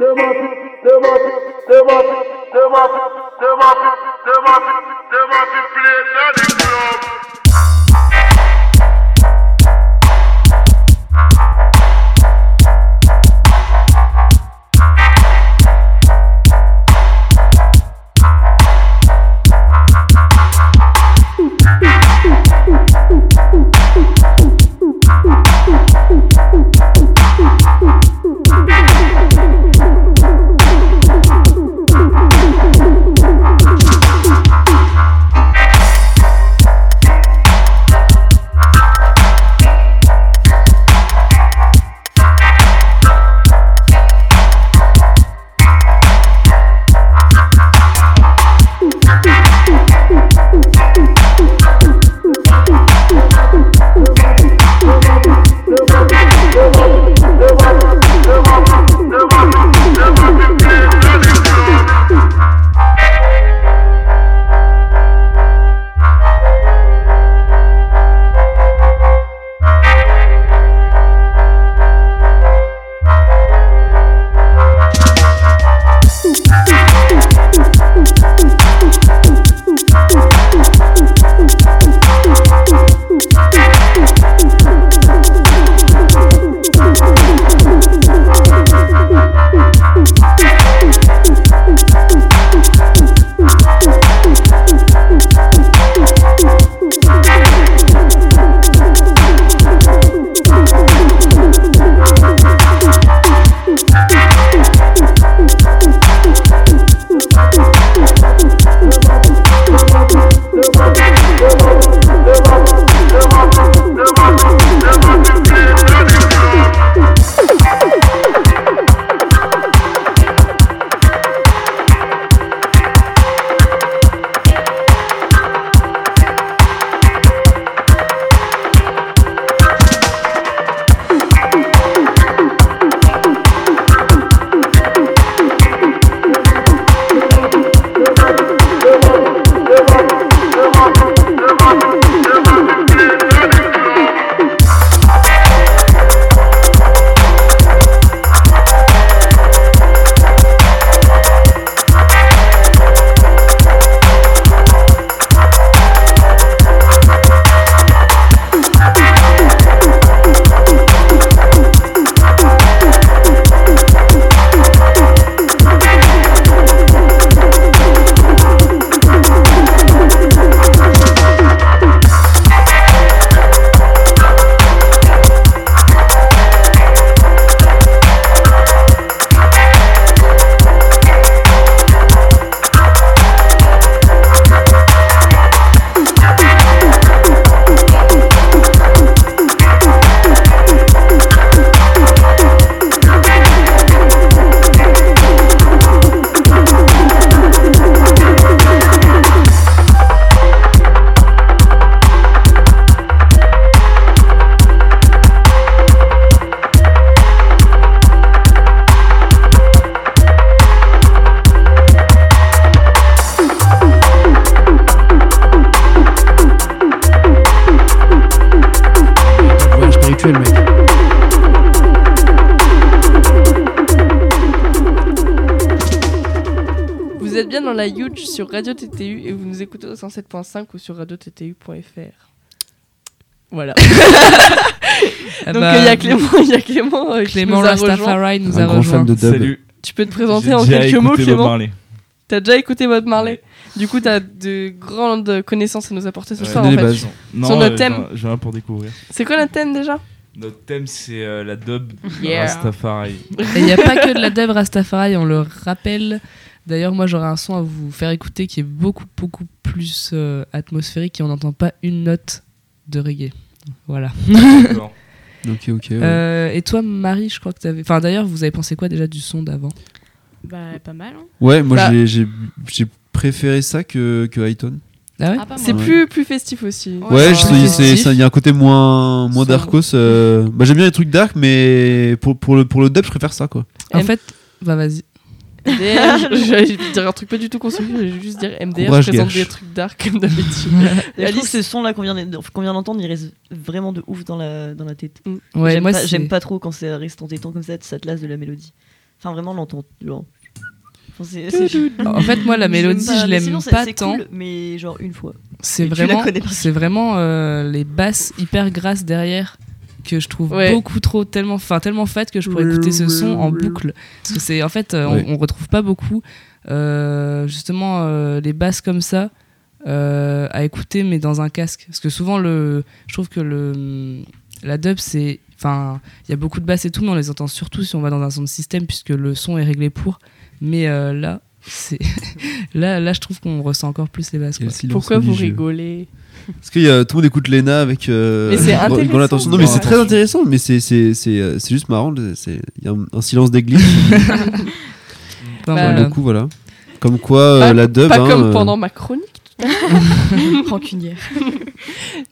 Them up, them up, them up, them up, them up, them up, them up, them up, them up, them up, them up, them up, them Radio TTU et vous nous écoutez au 107.5 ou sur radiottu.fr. Voilà. Eh Donc ben, il y a Clément, il y a Clément, euh, qui nous a rejoint. Rastafari nous Un a grand rejoint. fan de dub. Salut. Tu peux te présenter en quelques mots, Clément T'as déjà écouté Bob Marley? Du coup, t'as de grandes connaissances à nous apporter ce soir, en fait. Non, Sur notre euh, thème. j'ai rien pour découvrir. C'est quoi notre thème déjà? Notre thème, c'est euh, la dub Rastafari. Et il n'y a pas que de la dub Rastafari, on le rappelle. D'ailleurs, moi j'aurais un son à vous faire écouter qui est beaucoup, beaucoup plus euh, atmosphérique et on n'entend pas une note de reggae. Voilà. D'accord. Ok, ok. ouais. Euh, et toi, Marie, je crois que tu avais. Enfin, d'ailleurs, vous avez pensé quoi déjà du son d'avant? Bah, pas mal. Hein. Ouais, moi Bah- j'ai- préféré ça que, que Highton. Ah ouais? Ah, C'est plus, plus festif aussi. Ouais, il y a un côté moins, moins darkos. euh, Bah, J'aime bien les trucs dark, mais pour, pour, le, pour le dub, je préfère ça quoi. En M- fait, bah vas-y. MDR, j'allais dire un truc pas du tout constructif, je vais juste dire MDR, Courage, je présente Gersh. des trucs dark comme d'habitude. Alice, ce son là qu'on vient d'entendre, il reste vraiment de ouf dans la, dans la tête. Ouais, j'aime moi, pas, c'est- j'aime pas trop quand ça reste en tétant comme ça, ça te lasse de la mélodie. Enfin, vraiment, l'entendre. En fait, moi, la mélodie, pas, je l'aime pas tant. cool, mais genre une fois. C'est vraiment, c'est vraiment euh, les basses hyper grasses derrière que je trouve Ouais. beaucoup trop tellement, enfin tellement fat que je pourrais écouter ce son en boucle. Parce que c'est en fait, euh, on- Ouais. on, retrouve pas beaucoup euh, justement euh, les basses comme ça euh, à écouter, mais dans un casque. Parce que souvent le, je trouve que le la dub c'est, enfin, il y a beaucoup de basses et tout, mais on les entend surtout si on va dans un son de système puisque le son est réglé pour. Mais euh, là. C'est là, là, je trouve qu'on ressent encore plus les basses. Pourquoi vous rigolez Parce que y a- tout le monde écoute Lena avec. euh, Mais c'est intéressant. attention. Non, mais c'est très intéressant, mais c'est c'est- c'est, euh, c'est juste marrant. c'est- Il y a un, un silence d'église. Bah, voilà. beaucoup, voilà. Comme quoi, euh, Pas, la dub. pas hein, comme euh, pendant ma chronique. Rancunière.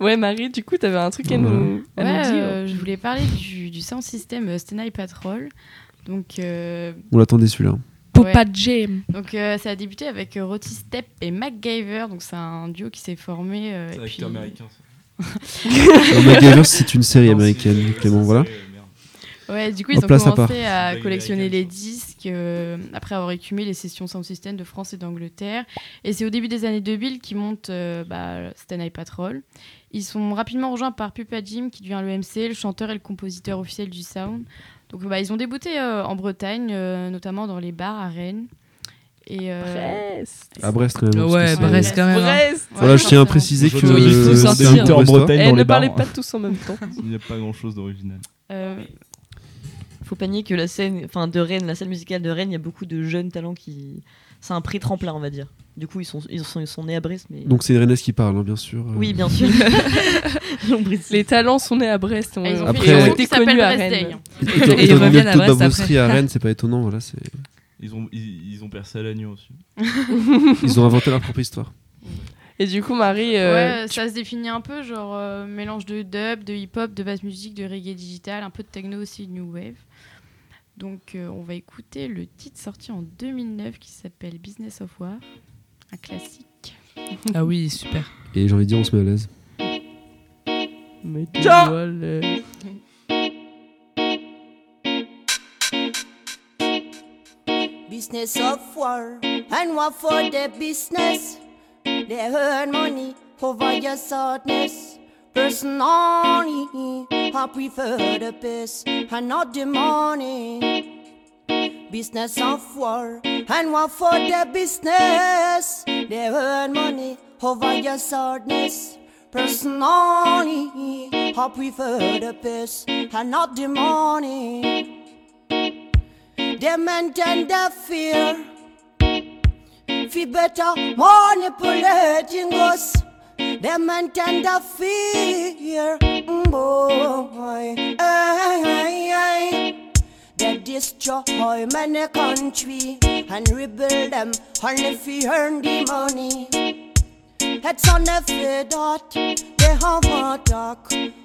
Ouais, Marie, du coup, t'avais un truc à nous, à nous Ouais, dire. euh, je voulais parler du, du sound system Stenai Patrol. Donc, euh, On l'attendait celui-là. Poupa Jam. donc euh, ça a débuté avec euh, Roti Step et MacGyver. Donc, c'est un duo qui s'est formé. euh, C'est un puis- acteur américain, ça. MacGyver, c'est une série Non, américaine, Clément, voilà. Ouais, du coup, En ils ont à commencé à collectionner les disques euh, après avoir écumé les sessions sound system de France et d'Angleterre. Et c'est au début des années 2000 qu'ils montent euh, bah, Stenai Patrol. Ils sont rapidement rejoints par Pupa Jim, qui devient le MC, le chanteur et le compositeur officiel du sound. Donc, bah, ils ont débuté euh, en Bretagne, euh, notamment dans les bars à Rennes. Et, euh, Brest. À Brest, quand même. Ouais, Brest quand même. hein. Brest. Voilà, je tiens à préciser Faut que. c'est un en. Bretagne Eh, dans ne les parlez bars. pas tous en même temps. Il n'y a pas grand chose d'original. Euh, faut pas nier que la scène, enfin de Rennes, la scène musicale de Rennes, il y a beaucoup de jeunes talents qui, c'est un pré-tremplin, on va dire. Du coup, ils sont, ils sont, ils sont nés à Brest, mais. Donc c'est Rennes qui parle, hein, bien sûr. euh. oui, bien sûr. Les talents sont nés à Brest. on- Ah, ils ont Après- fait ils connus à Rennes. Day. Et Et étant ils donné que reviennent à Brest à Rennes, c'est pas étonnant. Voilà, c'est- Ils ont, ils, ils ont percé à l'agneau aussi. ils ont inventé leur propre histoire. Et du coup, Marie, euh, Ouais, ça se définit un peu, genre euh, mélange de dub, de hip-hop, de basse musique, de reggae digital, un peu de techno aussi, de new wave. Donc euh, on va écouter le titre sorti en 2009 qui s'appelle Business of War, un classique. Ah oui, super. Et j'ai envie de dire, on se met à l'aise. mais Business of war and what for the business? They earn money over your sadness. Personally, I prefer the peace and not the money. Business of war and what for the business? They earn money over your sadness. Personally, I prefer the peace and not the money. They maintain their fear. Fi better manipulating us. They maintain their fear. Boy. They destroy many country and rebuild them only fi earn the money. It's on fear that they have attack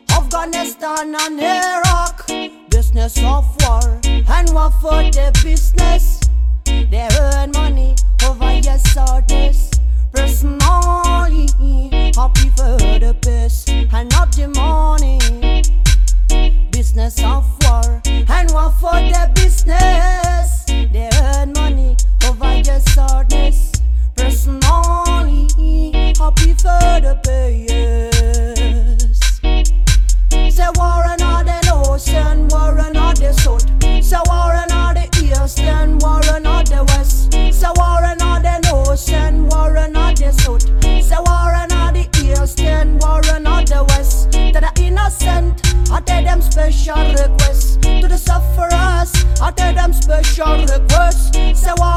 Afghanistan and Iraq Business of war and war for the business They earn money over your sadness Personally, I prefer the peace and not the money. Business of war and war for the business. They earn money over your sadness Personally, I prefer the pace. special request to the sufferers. Utter them special requests. So I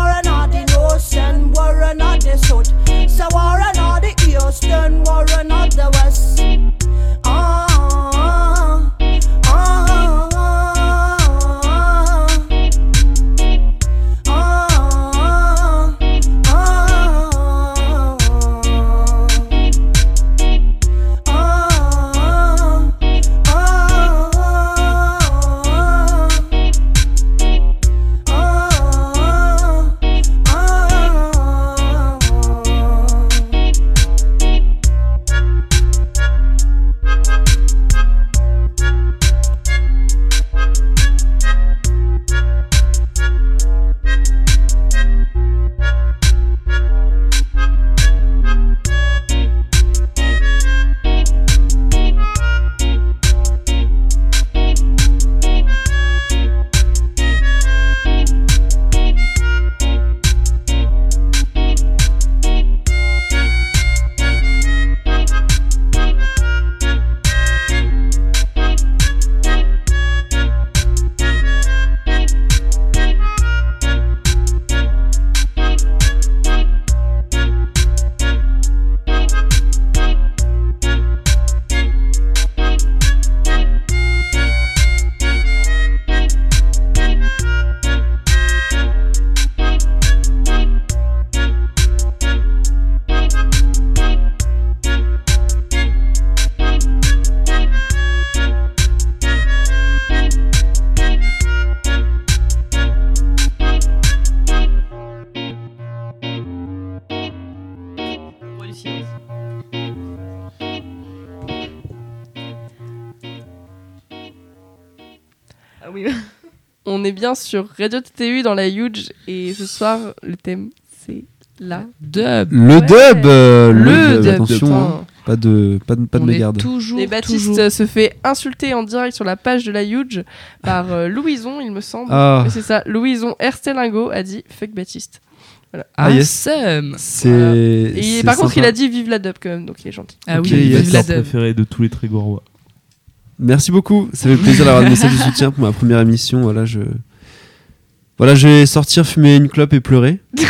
bien sur Radio TTU dans la Huge et ce soir le thème c'est la Dub. Le Ouais. dub, euh, Le le dub, dub, attention, hein. pas de pas de, pas de On est mégarde. toujours, Et Baptiste toujours. se fait insulter en direct sur la page de la Huge par euh, Louison, il me semble. Ah. C'est ça, Louison Erstelingo a dit fuck Baptiste. Ah, yes. Awesome. C'est. Et c'est par contre, il a dit vive la dub quand même, donc il est gentil. Ah oui, yes. vive la L'acteur dub. préféré de tous les Trégorois. Merci beaucoup. Ça fait plaisir d'avoir des messages de soutien pour ma première émission. Voilà, je. Voilà, je vais sortir fumer une clope et pleurer.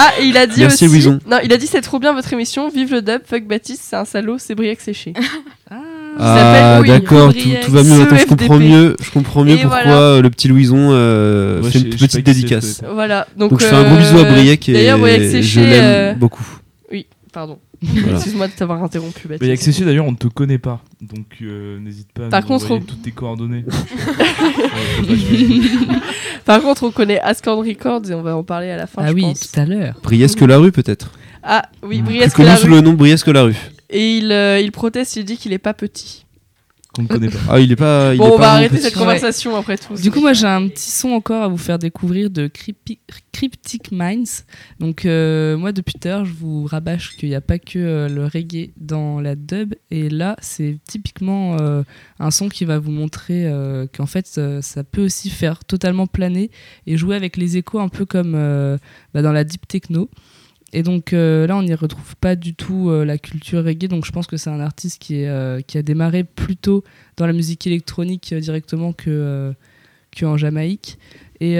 Ah, et il a dit Merci, aussi. Louison. Non, il a dit c'est trop bien votre émission, vive le dub, fuck Baptiste, c'est un salaud, c'est Briac séché. Ah, oui, d'accord, tout, va mieux. Attends, je comprends mieux. Je comprends mieux Et pourquoi voilà. euh, le petit Louison euh, Moi, fait une petite dédicace. Voilà. Donc, Donc, je fais un gros bisou à euh, Briac et Briac je séché. l'aime euh, beaucoup. Oui, pardon. Voilà. Excuse-moi de t'avoir interrompu, Mais Baptiste. avec Cécile d'ailleurs, on ne te connaît pas. Donc euh, n'hésite pas à Par nous contre, envoyer on- toutes tes coordonnées. Par contre, on connaît Ascord Records et on va en parler à la fin. Ah je oui, pense. tout à l'heure. Briesque la rue, peut-être. Ah oui, Plus Briac connu la sous rue. le nom Briesque la rue. Et il, euh, il proteste, il dit qu'il est pas petit. Qu'on ne connaît pas. Ah, il est pas. il bon, est on pas va arrêter petit. cette Ouais. conversation après tout. Du coup, moi, j'ai un petit son encore à vous faire découvrir de Crypti- Cryptic Minds. Donc, euh, moi, depuis tout à l'heure, je vous rabâche qu'il n'y a pas que euh, le reggae dans la dub. Et là, c'est typiquement euh, un son qui va vous montrer euh, qu'en fait, euh, ça peut aussi faire totalement planer et jouer avec les échos un peu comme euh, bah, dans la deep techno. Et donc euh, là, on n'y retrouve pas du tout euh, la culture reggae. Donc je pense que c'est un artiste qui, euh, a démarré plutôt dans la musique électronique directement que, qu'en Jamaïque. Et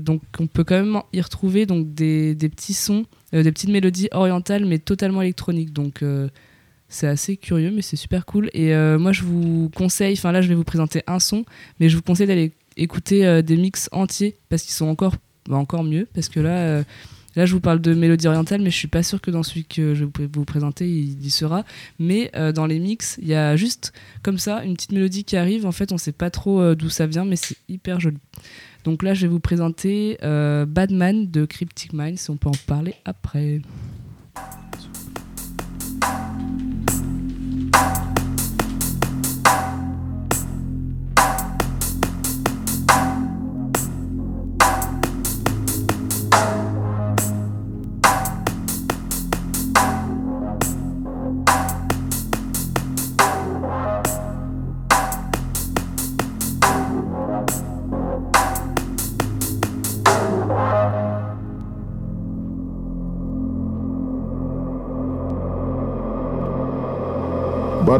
donc on peut quand même y retrouver donc, des, petits sons, des petites mélodies orientales, mais totalement électroniques. Donc c'est assez curieux, mais c'est super cool. Et moi, je vous conseille, enfin là, je vais vous présenter un son, mais je vous conseille d'aller écouter des mix entiers parce qu'ils sont encore, bah, encore mieux. Parce que là, là, je vous parle de mélodie orientale, mais je suis pas sûr que dans celui que je vais vous présenter, il y sera. Mais euh, dans les mix, il y a juste comme ça une petite mélodie qui arrive. En fait, on sait pas trop euh, d'où ça vient, mais c'est hyper joli. Donc là, je vais vous présenter euh, Badman de Cryptic Minds. On peut en parler après.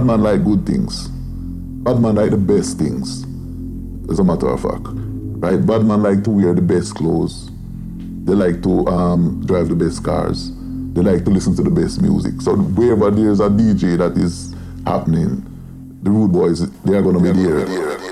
Bad man like good things. Bad man like the best things. As a matter of fact. right? Bad man like to wear the best clothes. They like to um, drive the best cars. They like to listen to the best music. So wherever there's a DJ that is happening, the rude boys they are gonna be there.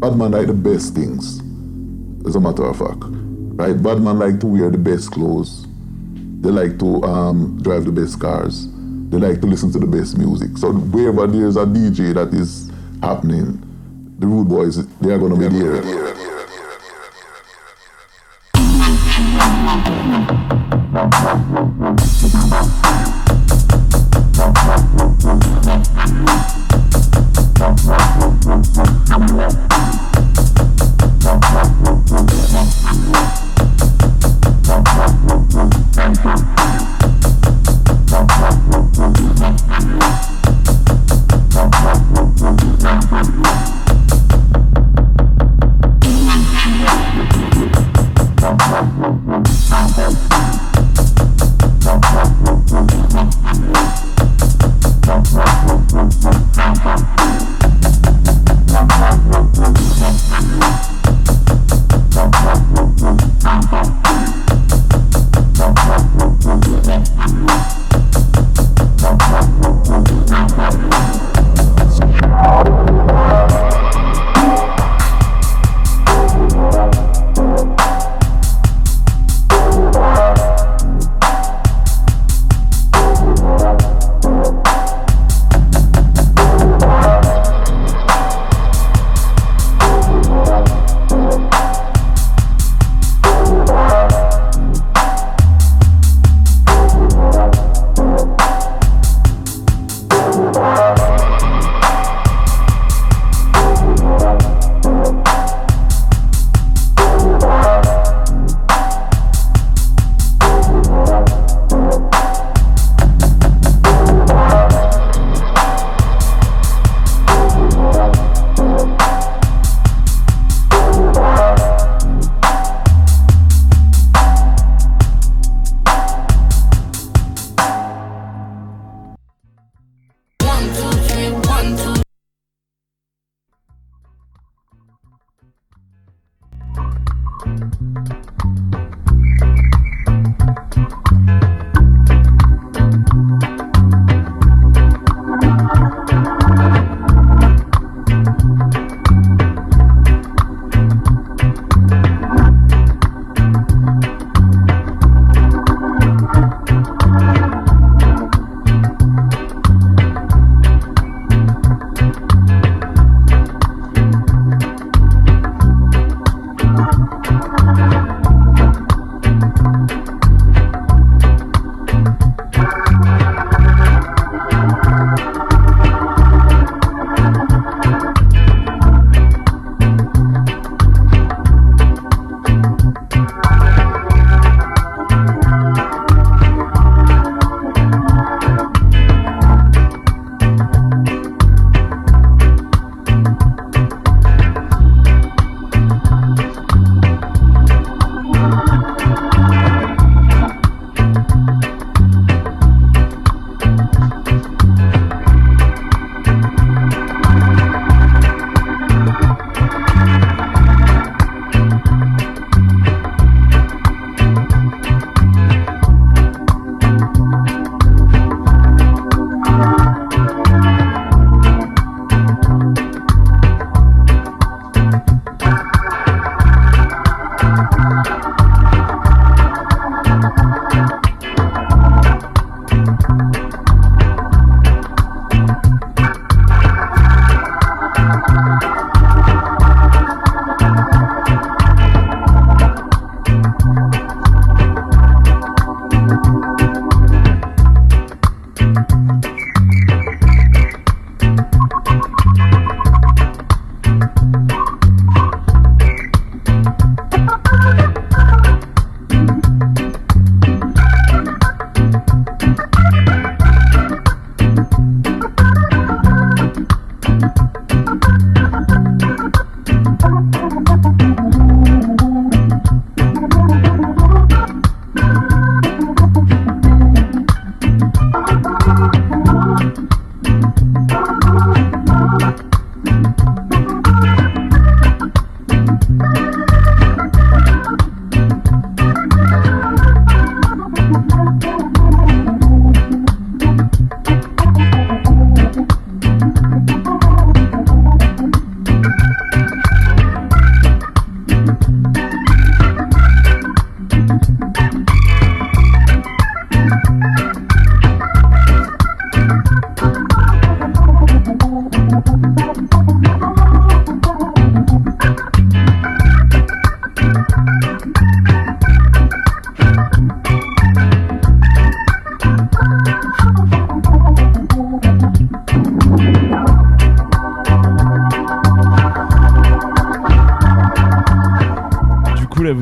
Bad man like the best things. As a matter of fact, right? Bad man like to wear the best clothes. They like to um, drive the best cars. They like to listen to the best music. So wherever there's a DJ that is happening, the rude boys they are gonna be there.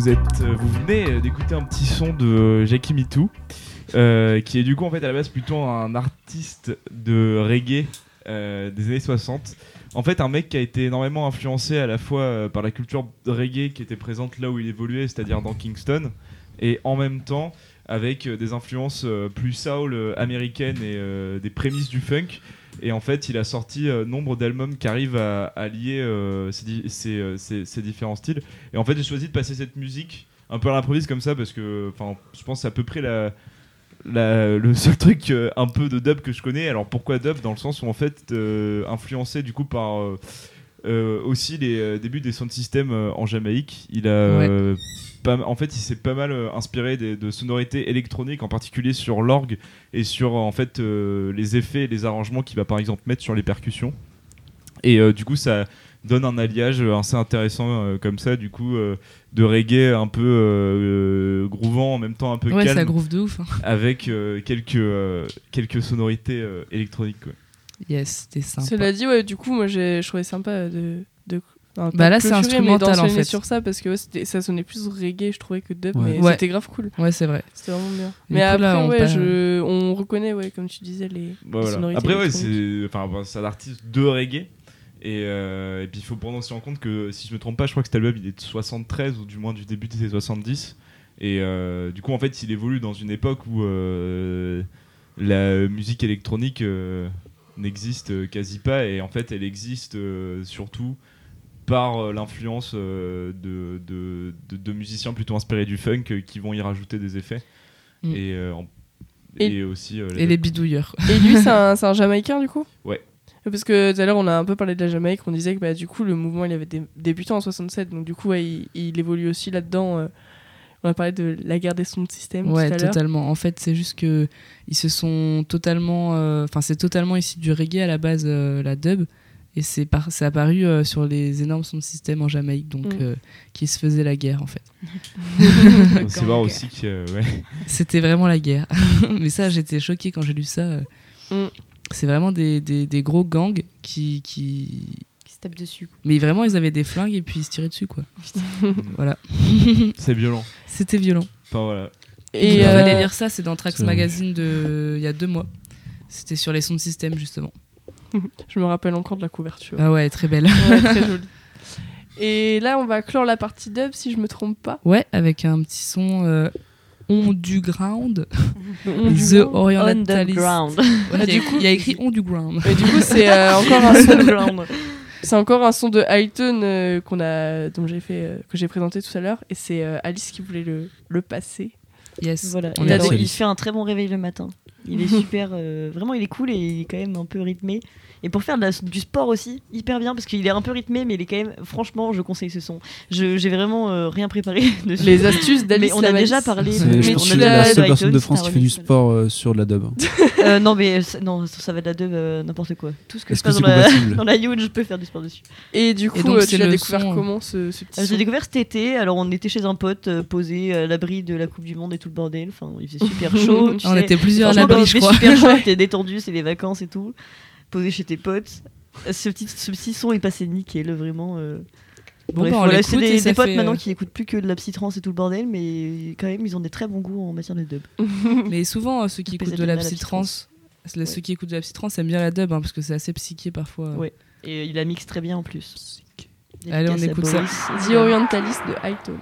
Euh, vous venez euh, d'écouter un petit son de euh, Jackie Mitou, qui est du coup fait à la base plutôt un artiste de reggae des années 60. En fait un mec qui a été énormément influencé à la fois par la culture reggae qui était présente là où il évoluait, c'est-à-dire dans Kingston, et en même temps avec des influences plus soul américaines et des prémices du funk. Et en fait, il a sorti euh, nombre d'albums qui arrivent à, lier euh, euh, ces- différents styles. Et en fait, j'ai choisi de passer cette musique un peu à l'improviste comme ça parce que, je pense que c'est à peu près le seul truc un peu de dub que je connais. Alors pourquoi dub? Dans le sens où en fait, influencé du coup par euh, aussi les euh, débuts des sound systems euh, en Jamaïque. Il a euh, pas, en fait, il s'est pas mal inspiré des- de sonorités électroniques, en particulier sur l'orgue et sur en fait les effets et les arrangements qu'il va par exemple mettre sur les percussions. Et du coup, ça donne un alliage assez intéressant comme ça, du coup, de reggae un peu groovant, en même temps un peu Ouais, ça calme, groove de ouf. hein. avec quelques, quelques sonorités électroniques. quoi. Yes, c'était sympa. Cela dit, ouais, du coup, moi, j'ai- je trouvais sympa de. de enfin, Bah là, c'est instrumental, en fait. sur ça parce que ouais, c'était- ça sonnait plus reggae, je trouvais, que dub, Ouais. mais Ouais. c'était grave cool. Ouais, c'est vrai. C'était vraiment bien. Du mais coup, après, là, on je, on reconnaît, ouais, comme tu disais, les, Bah, les voilà. sonorités. Après, ouais, c'est enfin, c'est un artiste de reggae. Et, euh, et puis il faut prendre aussi en compte que si je me trompe pas, je crois que cet album il est de 73 ou du moins du début des années 70. Et euh, du coup, en fait, il évolue dans une époque où euh, la musique électronique euh, n'existe euh, quasi pas. Et en fait, elle existe euh, surtout par euh, l'influence euh, de, de, de- de musiciens plutôt inspirés du funk euh, qui vont y rajouter des effets. Mm. Et, euh, en- Et- et aussi euh, Et les bidouilleurs. Et lui, c'est un, c'est un Jamaïcain, du coup? Ouais. Parce que tout à l'heure, on a un peu parlé de la Jamaïque, on disait que bah, du coup, le mouvement, il avait dé- débuté en 67, donc du coup, ouais, il, il évolue aussi là-dedans. euh. On a parlé de la guerre des sons de système Ouais, tout à l'heure. totalement. En fait, c'est juste que ils se sont totalement. euh, Enfin, c'est totalement ici du reggae à la base, euh, la dub. Et c'est par- c'est apparu euh, sur les énormes sons de système en Jamaïque, donc Mm. euh, qui se faisait la guerre en fait. On sait voir aussi que euh, ouais. C'était vraiment la guerre. Mais ça, j'étais choquée quand j'ai lu ça. Mm. C'est vraiment des, des, des gros gangs qui, qui. Qui se tape dessus. quoi. Mais vraiment, ils avaient des flingues et puis ils se tiraient dessus, quoi. voilà. c'est violent. C'était violent. Enfin voilà. Et Vous euh, allez lire ça, c'est dans Trax Magazine de il y a deux mois. C'était sur les sons de système, justement. je me rappelle encore de la couverture. Ah ouais, très belle. Ouais, très jolie. Et là, on va clore la partie dub, si je me trompe pas. Ouais, avec un petit son euh, on du ground. On The ground. Orientalist. Underground. Ouais, Ah, il, y écrit, il y a écrit on du ground. Et du coup, c'est euh, encore un son Underground. C'est encore un son de Highton euh, qu'on a, dont j'ai fait, euh, que j'ai présenté tout à l'heure, et c'est euh, Alice qui voulait le, le passer. Yes. Voilà. Alors, dessus. il fait un très bon réveil le matin. Il est super, euh, vraiment il est cool et il est quand même un peu rythmé. Et pour faire de la- du sport aussi, hyper bien parce qu'il est un peu rythmé, mais il est quand même, franchement, je conseille ce son. Je- J'ai vraiment euh, rien préparé dessus. Les astuces d'Alice on a déjà parlé. Mais je c'est la de seule personne de France qui fait du sport euh, sur de la dub. Euh, non, mais non, ça, va de la dub, euh, n'importe quoi. Tout ce que Est-ce je que passe c'est dans la, dans la Youtube, je peux faire du sport dessus. Et du coup, donc, euh, c'est tu l'as le découvert son, comment ce, ce petit Euh, J'ai découvert cet été, alors on était chez un pote euh, posé à l'abri de la Coupe du Monde et tout le bordel. Enfin, il faisait super chaud. tu On sais. était plusieurs à l'abri, il je crois. super chaud, t'es détendu, c'est les vacances et tout. Posé chez tes potes. Ce petit, ce petit son est passé nickel, vraiment. euh. Bon, Bref, bah, on voilà, c'est des, potes fait, maintenant euh, qui écoutent plus que de la psytrance et tout le bordel, mais quand même, ils ont des très bons goûts en matière de dub. Mais souvent, euh, ceux qui écoutent de la psytrance, Ouais. ceux qui écoutent de la psytrance aiment bien la dub hein, parce que c'est assez psyché parfois. Ouais. Et il la mixe très bien en plus. Allez, on écoute ça. The Orientalist de Highton.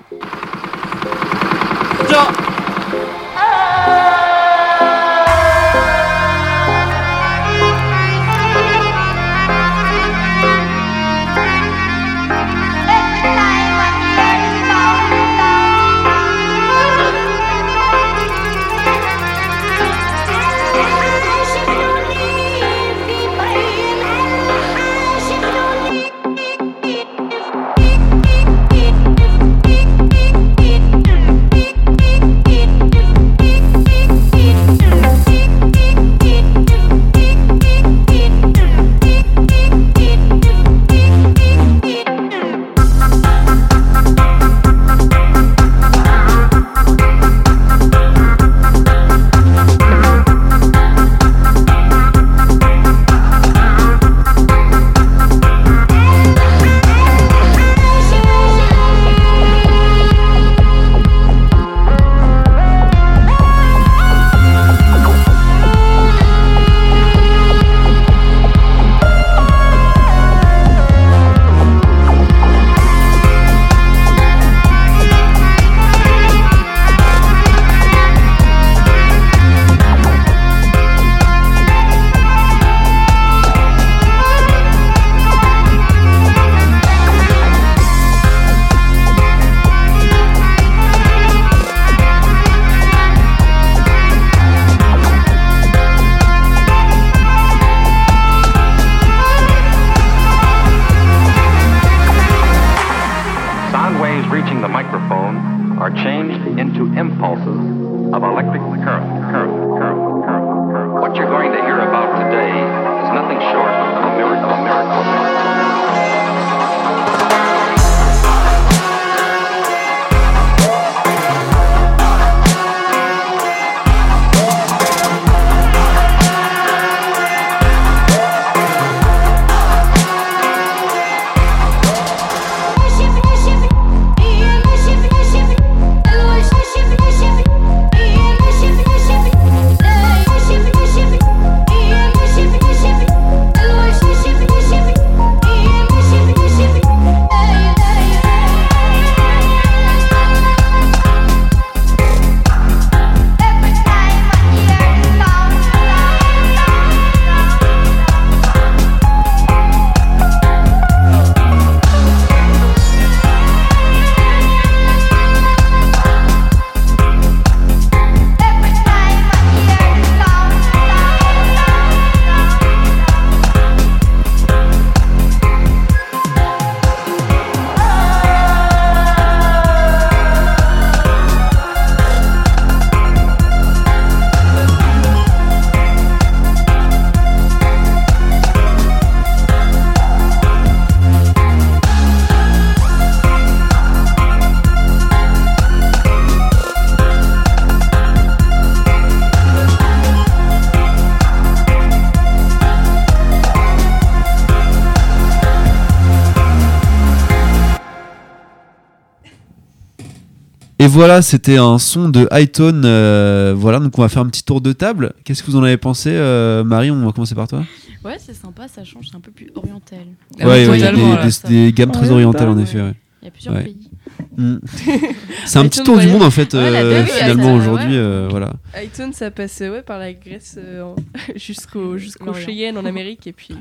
Voilà, c'était un son de Hightone. euh, voilà, donc on va faire un petit tour de table. Qu'est-ce que vous en avez pensé, euh, Marie On va commencer par toi. Ouais, c'est sympa, ça change, c'est un peu plus oriental. Ah ouais, il y a des, là, des- gammes très orientales en ouais. effet. ouais. Il y a plusieurs Ouais. pays. Mm. C'est un petit tour du monde en fait, Ouais, euh, finalement aujourd'hui. ouais. euh, voilà. iTunes, ça passe ouais, par la Grèce euh, jusqu'au jusqu'au. Cheyenne en Amérique et puis.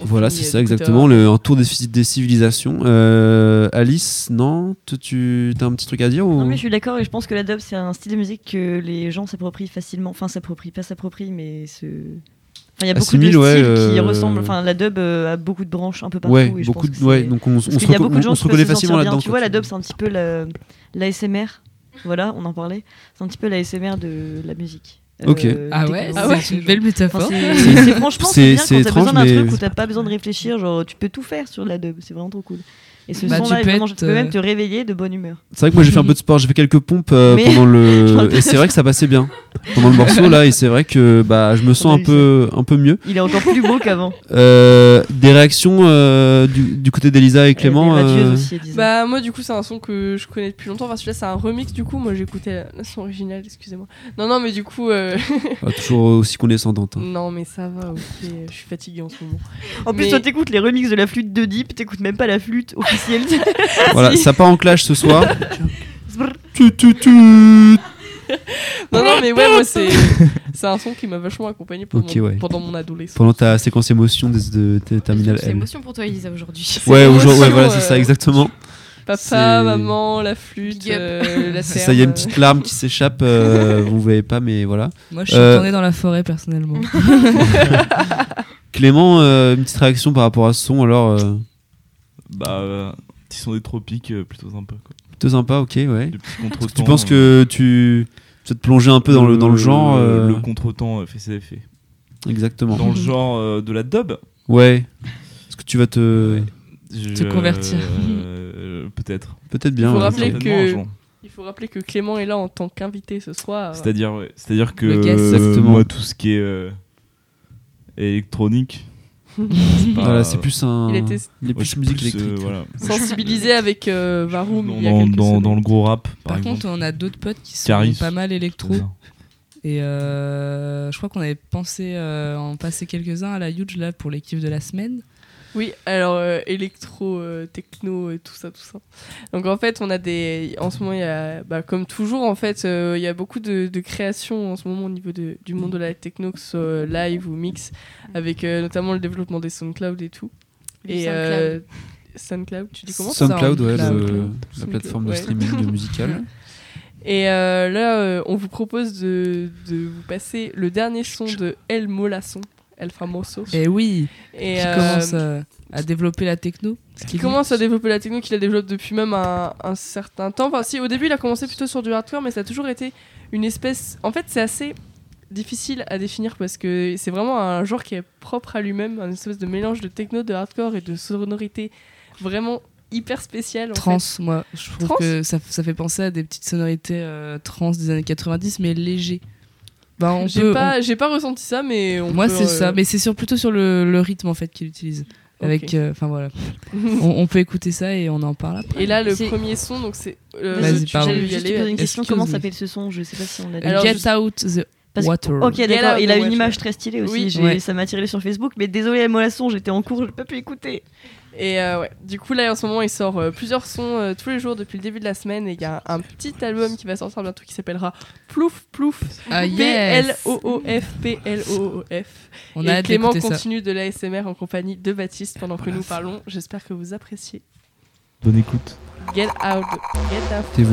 on Voilà, c'est ça exactement, le, un tour des, des civilisations. Euh, Alice, non? Tu as un petit truc à dire ou... Non mais je suis d'accord et je pense que la dub c'est un style de musique que les gens s'approprient facilement. Enfin s'approprient, pas s'approprient mais se... il y a beaucoup Assimile, de ouais, styles qui euh, ressemblent. Enfin, la dub euh, a beaucoup de branches un peu partout. Ouais, et je beaucoup pense de, que ouais, c'est- donc on, se, y a beaucoup de gens on qui se reconnaît facilement là-dedans. Tu quoi. vois, la dub c'est un petit peu la- l'ASMR. Voilà, on en parlait. C'est un petit peu l'ASMR de la musique. Ok. Ah ouais, Ah ouais. c'est une belle Enfin, métaphore. c'est c'est- franchement C'est- c'est bien quand t'as besoin d'un mais- truc où t'as pas besoin de réfléchir genre tu peux tout faire sur la dub c'est vraiment trop cool et ce Bah, son tu là peux vraiment, être, tu peux même euh, te réveiller de bonne humeur C'est vrai que moi j'ai fait un peu de sport, j'ai fait quelques pompes euh, Mais- pendant le. Et c'est vrai que ça passait bien. Pendant le morceau là, et c'est vrai que bah, je me sens un eu peu, un peu mieux. il est encore plus beau qu'avant Euh, des réactions euh, du, du côté d'Elisa et Clément euh, aussi, Elisa. Bah moi du coup c'est un son que je connais depuis longtemps. Enfin celui-là c'est un remix du coup. Moi j'écoutais la son originale, excusez-moi. Non non mais du coup euh, toujours aussi condescendante. hein. non mais ça va. Ok, je suis fatiguée en ce moment. En plus, toi, t'écoutes les remixes de la flûte de Deep, t'écoutes même pas la flûte Voilà, ça part en clash ce soir. Tu, tu, tu. Non non mais ouais moi c'est c'est un son qui m'a vachement accompagné pendant, mon, ouais. pendant mon adolescence. Pendant ta séquence émotion de, de, de Terminal C'est émotion pour toi, Elisa, aujourd'hui. Ouais, aujourd'hui, ouais, voilà, c'est euh, ça exactement. Papa, maman, la flûte, euh, la C'est ça, il y a une petite larme qui s'échappe, euh, vous voyez pas, mais voilà. Moi, je suis Euh, tournée dans la forêt personnellement. Clément, euh, une petite réaction par rapport à ce son, alors euh, Bah, euh, petit son des tropiques, euh, plutôt sympa. Quoi. plutôt sympa, ok, ouais. Le Tu penses euh, que tu tu vas te plonger un peu dans le, dans le genre euh, Le contretemps euh, fait ses effets. Exactement. Dans le genre euh, de la dub Ouais. Est-ce que tu vas te. je- Te convertir. euh, Peut-être. Peut-être bien. Faut ouais. rappeler que-. Il faut rappeler que Clément est là en tant qu'invité ce soir. C'est-à-dire, ouais, c'est-à-dire que Le guest. euh, Exactement. moi, tout ce qui est euh, électronique, c'est pas- Voilà, c'est plus un. Il était Il est plus musique plus, euh, électrique. voilà. sensibilisé avec euh, Varoum Dans, il y a dans, quelques dans- semaines. dans le gros rap, par, contre, on a d'autres potes qui sont Caris. pas mal électro. Et euh, je crois qu'on avait pensé euh, en passer quelques-uns à la Huge là pour les kiffs de la semaine. Oui, alors euh, électro, euh, techno et tout ça, tout ça. Donc en fait, on a des. En ce moment, il y a, bah, comme toujours, en fait, euh, il y a beaucoup de, de créations en ce moment au niveau de- du monde de la techno, que ce soit euh, live ou mix, avec euh, notamment le développement des SoundCloud et tout. Et SoundCloud. euh, SoundCloud, tu dis comment SoundCloud, ouais, Soundcloud. le- la plateforme de Ouais. streaming musical. Et euh, là, euh, on vous propose de, de vous passer le dernier son de El Molasson, El Famoso. Et oui, Et, qui euh, commence euh, à développer la techno. Ce qui commence à développer la techno, qu'il a développé depuis même un, un certain temps. Enfin, si, au début, il a commencé plutôt sur du hardcore, mais ça a toujours été une espèce. En fait, c'est assez difficile à définir parce que c'est vraiment un genre qui est propre à lui-même, un espèce de mélange de techno, de hardcore et de sonorité vraiment hyper spéciale. en Trans, fait. moi, je trouve Trans que ça, ça fait penser à des petites sonorités euh, trans des années 90, mais léger. Bah, on J'ai peut- pas, j'ai pas ressenti ça, mais on Moi, c'est euh, ça, mais c'est sur, plutôt sur le, le rythme en fait qu'il utilise. Avec, euh, enfin voilà, on, on peut écouter ça et on en parle après. Et là, le premier son, donc c'est. euh, Vas-y, j'allais juste poser une question. Comment me. s'appelle ce son? Je sais pas si on l'a dit. Alors, Get je- out the Parce water. Ok, d'accord. Il a une image très stylée aussi. Oui. j'ai- Ouais. Ça m'a attiré sur Facebook. Mais désolé, Molasson, j'étais en cours, j'ai pas pu écouter. Et euh, ouais, du coup là en ce moment il sort euh, plusieurs sons euh, tous les jours depuis le début de la semaine et il y a un, un petit album qui va sortir bientôt qui s'appellera Plouf Plouf Ah, P yes. L O O F P L O O F. On et Clément d'écouter ça. continue de l'ASMR en compagnie de Baptiste pendant que nous parlons. J'espère que vous appréciez. Bonne écoute. Get out, get out. Tes.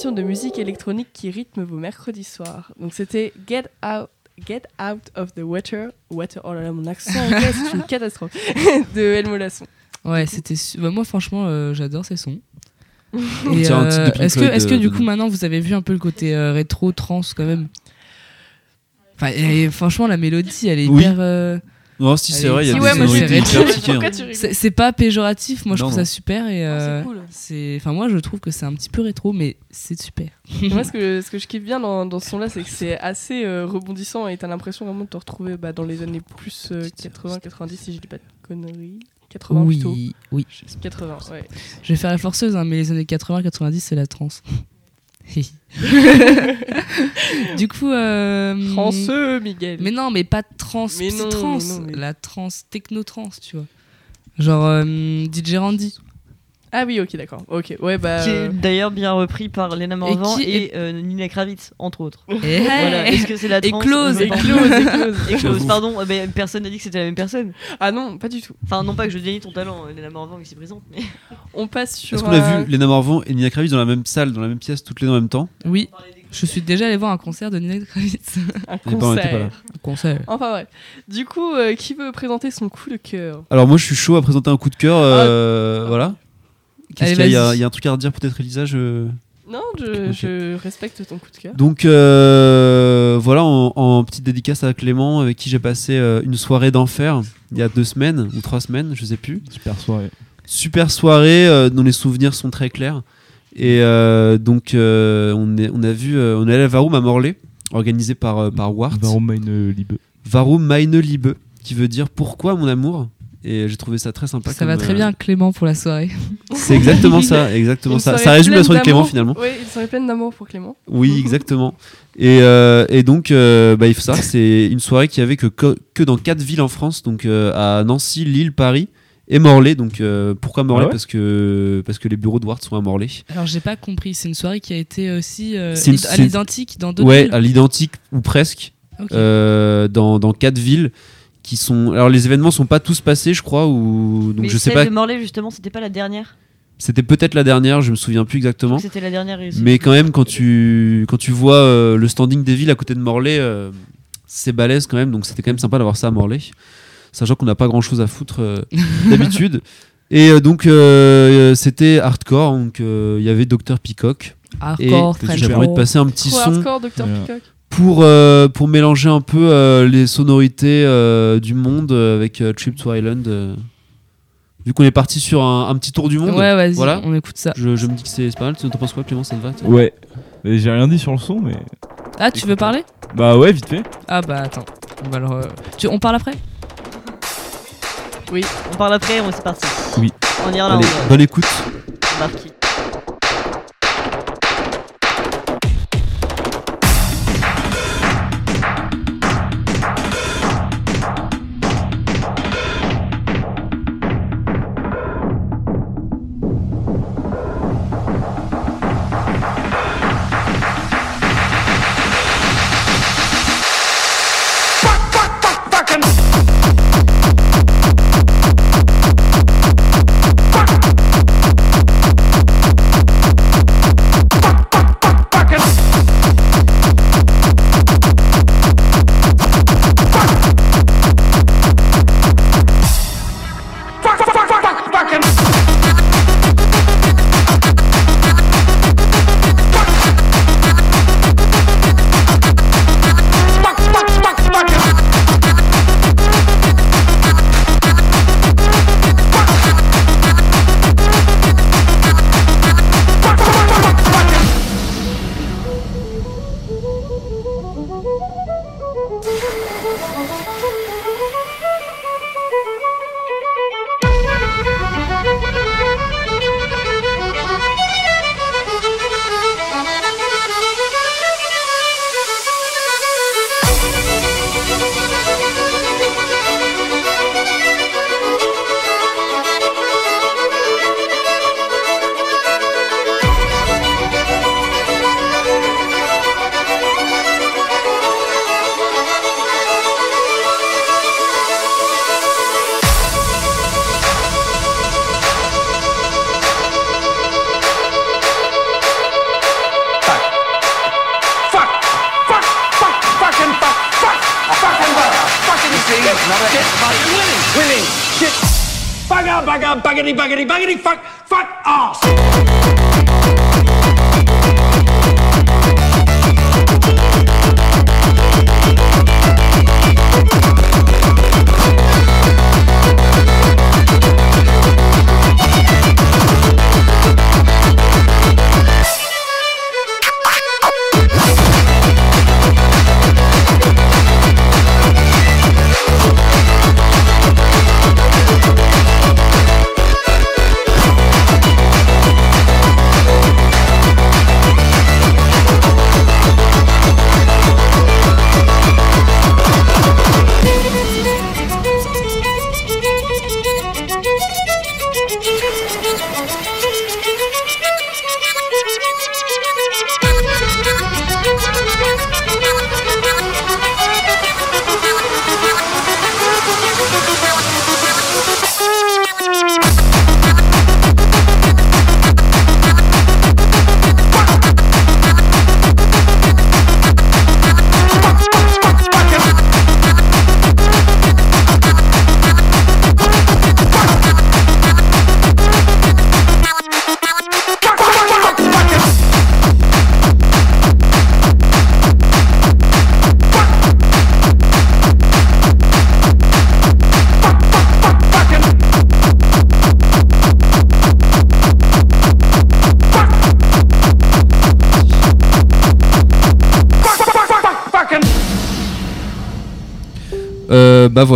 L'émission de musique électronique qui rythme vos mercredis soirs. Donc c'était Get Out. Get Out of the Water. Water, oh là là, mon accent anglais, c'est une catastrophe. de Elmo Lasson. Ouais, c'était. bah, moi, franchement, euh, j'adore ces sons. Euh, est-ce que, est-ce que euh, du coup maintenant vous avez vu un peu le côté euh, rétro trans quand même? Enfin, et franchement la mélodie elle est Oui. hyper. Euh, Non, si, c'est est- vrai, il y a des sonorités c'est hyper hein. C'est pas péjoratif, moi je trouve ça super et euh, c'est enfin moi je trouve que c'est un petit peu rétro mais c'est super. Moi, ce que, ce que je kiffe bien dans, dans ce son-là, c'est que c'est assez euh, rebondissant et t'as l'impression vraiment de te retrouver bah, dans les années plus 80-90, si je dis pas de conneries. 80 plutôt. Oui, oui. 80, ouais. Je vais faire la forceuse, hein, mais les années 80-90 c'est la trans. du coup. Euh, Transeux, Miguel. Mais non, mais pas trans, Mais non, trans, mais non, mais- la trans, techno-trans, tu vois. Genre euh, DJ Randy. Ah oui, ok, d'accord. Ok, ouais, bah. Qui est euh, d'ailleurs bien repris par Lena Morvan qui et, est- euh, Nina Kravitz, entre autres. Et Voilà. Est-ce que c'est la Et trans Close, et. Close, et Close. Et Close, pardon, mais personne n'a dit que c'était la même personne. Ah non, pas du tout. Enfin, non pas que je dénie ton talent, euh, Lena Morvan ici présente, mais. On passe sur. Est-ce qu'on a vu Lena Morvan et Nina Kravitz dans la même salle, dans la même pièce, toutes les deux en même temps? Oui, je suis déjà allé voir un concert de Nina Kravitz. un Eh concert. un concert. Enfin bref. Du coup, euh, qui veut présenter son coup de cœur? Alors moi je suis chaud à présenter un coup de cœur, euh, voilà. Qu'est-ce qu'il y a Il y a- un truc à redire peut-être Elisa je... Non, je, respecte ton coup de cœur. Donc euh, voilà, en, en petite dédicace à Clément, avec qui j'ai passé euh, une soirée d'enfer il y a deux semaines ou trois semaines, je sais plus. Super soirée. Super soirée euh, dont les souvenirs sont très clairs. Et euh, donc euh, on, est, on a vu, euh, on est allé à Varum à Morlaix, organisé par, euh, par Wart. Warum meine Liebe. Varum meine Liebe, qui veut dire pourquoi mon amour? Et j'ai trouvé ça très sympa. Ça va très euh, bien Clément pour la soirée. C'est exactement ça, exactement ça. Ça résume la soirée de Clément finalement. Oui, une soirée pleine d'amour pour Clément. Oui, exactement. Et, euh, et donc, euh, bah, il faut savoir que c'est une soirée qui avait que, que, dans quatre villes en France, donc euh, à Nancy, Lille, Paris et Morlaix. Donc, euh, pourquoi Morlaix Ah ouais parce, que, parce que les bureaux de Ward sont à Morlaix. Alors j'ai pas compris, c'est une soirée qui a été aussi euh, C'est une- à l'identique dans d'autres Ouais, villes. à l'identique ou presque, euh, dans, dans quatre villes qui sont. Alors, les événements sont pas tous passés, je crois, ou donc mais je sais celle pas. de Morlaix, justement, c'était pas la dernière. C'était peut-être la dernière, je me souviens plus exactement. C'était la dernière. Mais quand même, quand tu, quand tu vois euh, le standing des villes à côté de Morlaix, euh, c'est balèze quand même. Donc c'était quand même sympa d'avoir ça à Morlaix. Sachant qu'on n'a pas grand chose à foutre euh, d'habitude. Et euh, donc euh, c'était hardcore. Donc euh, il y avait Dr Peacock. Hardcore, et j'avais envie de passer un petit Trop son hardcore, Dr. Peacock. Pour, euh, pour mélanger un peu euh, les sonorités euh, du monde euh, avec euh, Trip to Island. euh. Vu qu'on est parti sur un, un petit tour du monde, Ouais, vas-y, Voilà. on écoute ça. je, je me dis que c'est c'est pas mal. Tu t'en penses quoi, Clément? Ça te va Ouais. Mais J'ai rien dit sur le son, mais. Ah, tu veux parler? Bah ouais, vite fait. Ah bah attends. On va alors, euh, tu- on parle après? Oui, on parle après, on c'est parti. Oui. En Irlande. Allez, bonne écoute. Marquis.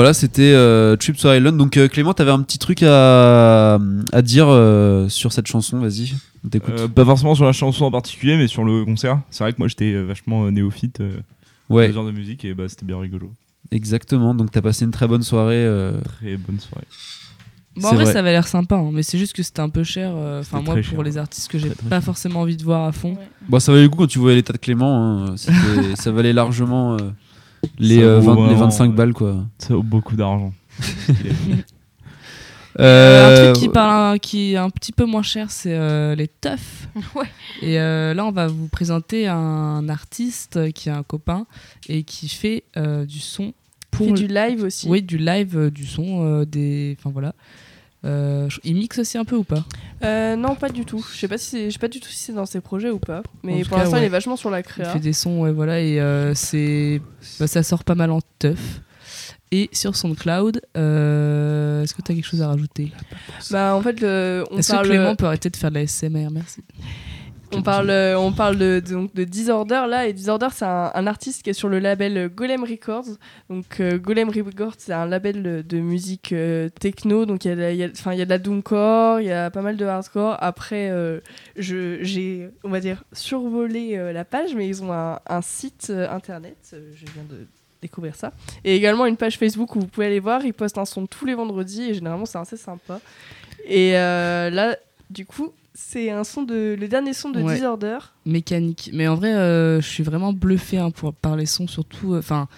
Voilà, c'était euh, Trip to Island. Donc euh, Clément, t'avais un petit truc à, à dire euh, sur cette chanson, vas-y, on t'écoute. Euh, pas forcément sur la chanson en particulier, mais sur le concert. C'est vrai que moi j'étais vachement néophyte euh, Ouais. genre de musique et bah, c'était bien rigolo. Exactement, donc t'as passé une très bonne soirée. euh, Très bonne soirée. Bon, en vrai, vrai. ça avait l'air sympa, hein, mais c'est juste que c'était un peu cher. Enfin, moi, pour cher. les artistes que j'ai pas cher. forcément envie de voir à fond. Bon, ça valait le coup quand tu voyais l'état de Clément. hein, ça valait largement euh, les, euh, vaut 20 les vraiment, 25 ouais. balles, quoi. Ça vaut beaucoup d'argent. Euh, Euh, un truc qui parle, un- qui est un petit peu moins cher, c'est euh, les teufs. Ouais. Et euh, là, on va vous présenter un artiste qui est un copain et qui fait euh, du son pour Fait du live aussi. Oui, du live, euh, du son, euh, des. Enfin voilà. Euh, il mixe aussi un peu ou pas? Euh, non, pas du tout. Je sais pas si sais pas du tout si c'est dans ses projets ou pas. Mais pour l'instant, il est vachement sur la Il créa. fait des sons, ouais, voilà, et euh, c'est, bah, ça sort pas mal en teuf. Et sur SoundCloud, est-ce que tu as quelque chose à rajouter? Bah en fait, on Est-ce parle. que Clément peut arrêter de faire de la SMR Merci. On parle, euh, on parle de, de- donc de Disorder là, et Disorder c'est un, un artiste qui est sur le label Golem Records. Donc euh, Golem Records c'est un label de, musique euh, techno, donc il y, a de la- il y a- enfin, il y a de la doomcore, il y a pas mal de hardcore. Après, j'ai, on va dire, survolé la page, mais ils ont un, un site internet, je viens de découvrir ça, et également une page Facebook où vous pouvez aller voir. Ils postent un son tous les vendredis, et généralement c'est assez sympa. Et là, du coup, c'est un son de le dernier son de Ouais. Disorder. Mécanique. Mais en vrai, euh, je suis vraiment bluffé hein, pour, par les sons, surtout. euh, Enfin,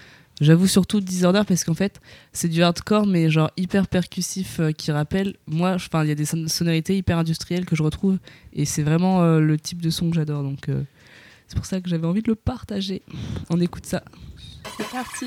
j'avoue surtout Disorder parce qu'en fait, c'est du hardcore, mais genre hyper percussif euh, qui rappelle. Moi, enfin, il y a des son- sonorités hyper industrielles que je retrouve et c'est vraiment euh, le type de son que j'adore. Donc, euh, c'est pour ça que j'avais envie de le partager. On écoute ça. C'est parti.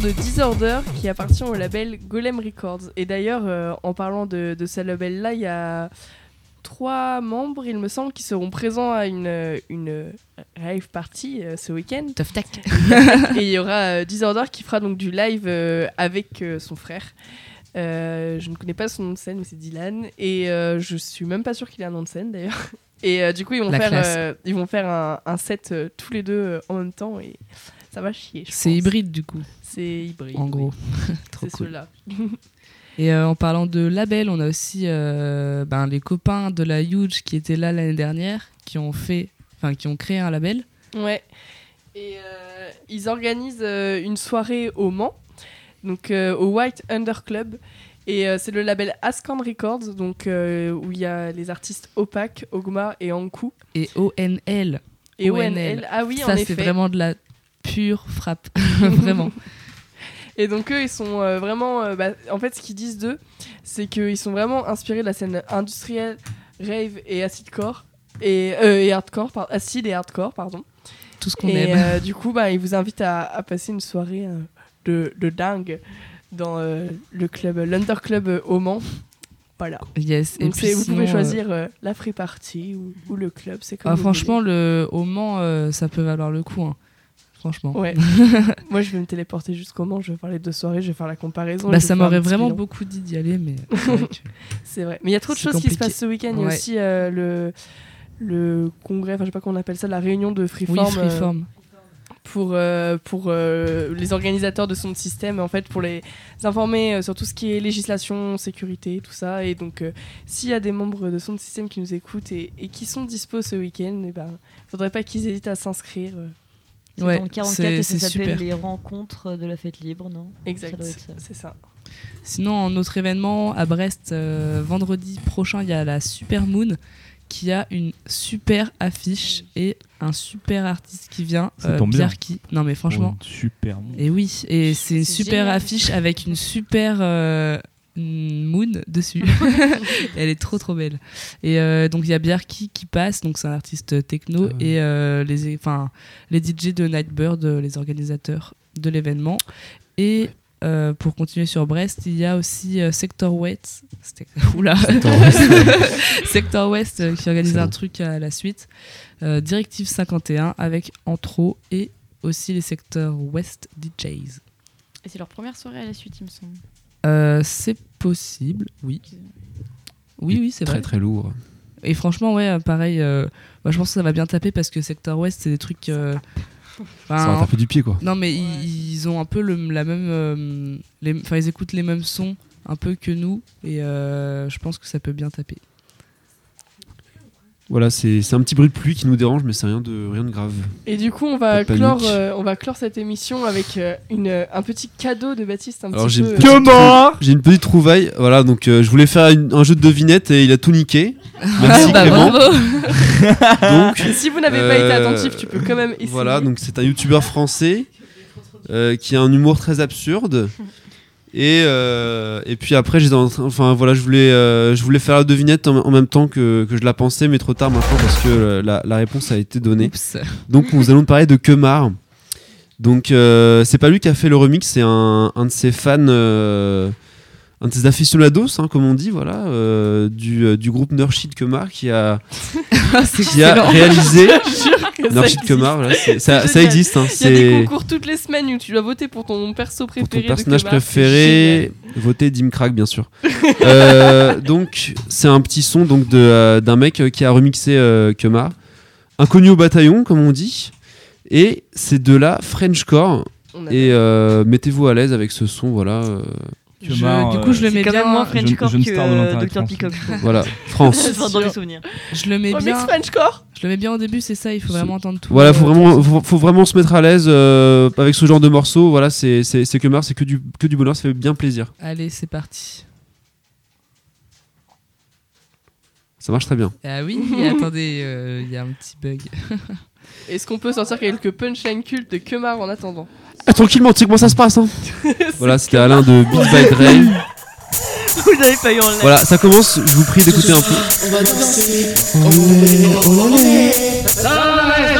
De Disorder qui appartient au label Golem Records. Et d'ailleurs, euh, en parlant de, de ce label-là, il y a trois membres, il me semble, qui seront présents à une, une rave party euh, ce week-end. Tough tac. Et il y aura euh, Disorder qui fera donc du live euh, avec son frère. Je ne connais pas son nom de scène, mais c'est Dylan. Et je suis même pas sûre qu'il ait un nom de scène d'ailleurs. Et du coup, ils vont La faire, ils vont faire un, un set tous les deux en même temps. Et ça va chier. C'est hybride du coup. C'est hybride. En gros. C'est cool. ceux-là. Et euh, en parlant de label, on a aussi euh, ben, les copains de la Huge qui étaient là l'année dernière, qui ont fait, enfin qui ont créé un label. Ouais. Et euh, ils organisent euh, une soirée au Mans, donc euh, au White Under Club. Et euh, c'est le label Ascan Records, donc euh, où il y a les artistes Opaque, Ogma et Ankou. Et ONL. Et ONL. Ah oui, Ça en c'est effet. vraiment de la pure frappe, vraiment. Et donc eux, ils sont euh, vraiment... euh, bah, en fait, ce qu'ils disent d'eux, c'est qu'ils sont vraiment inspirés de la scène industrielle, rave et acidcore. Et, euh, et hardcore, par- acide et hardcore, pardon. Tout ce qu'on Et aime. euh, du coup, bah, ils vous invitent à, à passer une soirée euh, de, de dingue dans euh, le club, l'Under Club euh, au Mans. Voilà. Yes. Et Donc puis c'est- vous pouvez choisir euh, la free party ou, ou le club, c'est comme Ah, vous franchement, le, au Mans, euh, ça peut valoir le coup. hein. Franchement. Ouais. Moi, je vais me téléporter jusqu'au Mans, je vais faire les deux soirées, je vais faire la comparaison. Bah, ça m'aurait vraiment beaucoup dit d'y aller, mais c'est vrai. Mais il y a trop de choses qui se passent ce week-end. Il y a aussi euh, le, le congrès, enfin je sais pas comment on appelle ça, la réunion de Freeform. Oui, Freeform. pour, euh, pour euh, les organisateurs de son système, en fait, pour les informer euh, sur tout ce qui est législation, sécurité, tout ça. Et donc, euh, s'il y a des membres de son système qui nous écoutent et, et qui sont dispo ce week-end, il ben, faudrait pas qu'ils hésitent à s'inscrire. Euh. C'est Ouais, dans le 44 c'est- et ça s'appelle super. les rencontres de la fête libre, non? Exact, c'est ça. Sinon, en autre événement, à Brest, euh, vendredi prochain, il y a la Super Moon qui a une super affiche et un super artiste qui vient, Ça tombe bien. Bjarki. Non mais franchement. Oh, super. Et oui, et c'est une super génial. affiche avec une super euh, moon dessus. Elle est trop trop belle. Et euh, donc il y a Bjarki qui passe, donc c'est un artiste techno, Ah ouais. et euh, les, enfin, les DJ de Nightbird, euh, les organisateurs de l'événement. Et euh, pour continuer sur Brest, il y a aussi euh, Sector West. Oula. Sector West. Sector West euh, qui organise un bon. truc à la suite. Euh, Directive 51 avec Antro et aussi les secteurs West DJs. Et c'est leur première soirée à la suite, il me semble. Euh, c'est possible, oui. Oui, oui, c'est Très vrai. très lourd. Et franchement, ouais, pareil, euh, moi, je pense que ça va bien taper parce que Sector West, c'est des trucs. euh, Ça va taper du pied quoi. non, mais ils, ils ont un peu le, la même. euh, les- Enfin, ils écoutent les mêmes sons un peu que nous et euh, je pense que ça peut bien taper. Voilà, c'est c'est un petit bruit de pluie qui nous dérange, mais c'est rien de, rien de grave. Et du coup, on va, clore, euh, on va clore cette émission avec euh, une, euh, un petit cadeau de Baptiste. Un Alors petit j'ai peu, une, euh, j'ai une petite trouvaille. Voilà, donc euh, je voulais faire une- un jeu de devinette et il a tout niqué. Merci bah, Clément. bravo Donc, si vous n'avez pas été attentif, tu peux quand même essayer. Voilà, donc c'est un youtubeur français euh, qui a un humour très absurde. Et, euh, et puis après, j'étais en train- enfin voilà, je voulais, euh, je voulais faire la devinette en, en même temps que, que je la pensais, mais trop tard maintenant parce que euh, la, la réponse a été donnée. Oups. Donc nous allons parler de Kemar. Donc euh, c'est pas lui qui a fait le remix, c'est un, un de ses fans, un de ses aficionados, hein, comme on dit, voilà, euh, du, euh, du groupe Nurshid Kemar qui a, C'est qui a réalisé Nurshid existe. Kemar. voilà, ça, ça existe. hein, Il y a des concours toutes les semaines où tu dois voter pour ton perso pour préféré. ton personnage de Kemar, c'est préféré, voter Dim Crack bien sûr. Euh, donc c'est un petit son donc d'un mec qui a remixé euh, Kemar, inconnu au bataillon comme on dit, et c'est de la Frenchcore. Et mettez-vous à l'aise avec ce son, voilà. Euh, Je- du coup, je le euh, mets quand bien. même moins Frenchcore que euh, Dr. Peacock. voilà, France. Enfin, dans les souvenirs. Je le mets bien. Frenchcore Je le mets bien au début, c'est ça. Il faut vraiment entendre tout. Voilà, euh, faut vraiment, faut, faut vraiment se mettre à l'aise euh, avec ce genre de morceaux. Voilà, c'est c'est c'est Kemar, c'est que du que du bonheur, ça fait bien plaisir. Allez, c'est parti. Ça marche très bien. Ah oui, attendez, euh, il y a un petit bug. Est-ce qu'on peut sortir quelques punchlines cultes de Kemar en attendant? Ah, tranquillement, tu sais comment ça se passe. Hein voilà, c'était Alain de Beat by Dre. Vous l'avez pas eu en. Voilà, ça commence. Je vous prie d'écouter un peu. On va danser, on est, on est.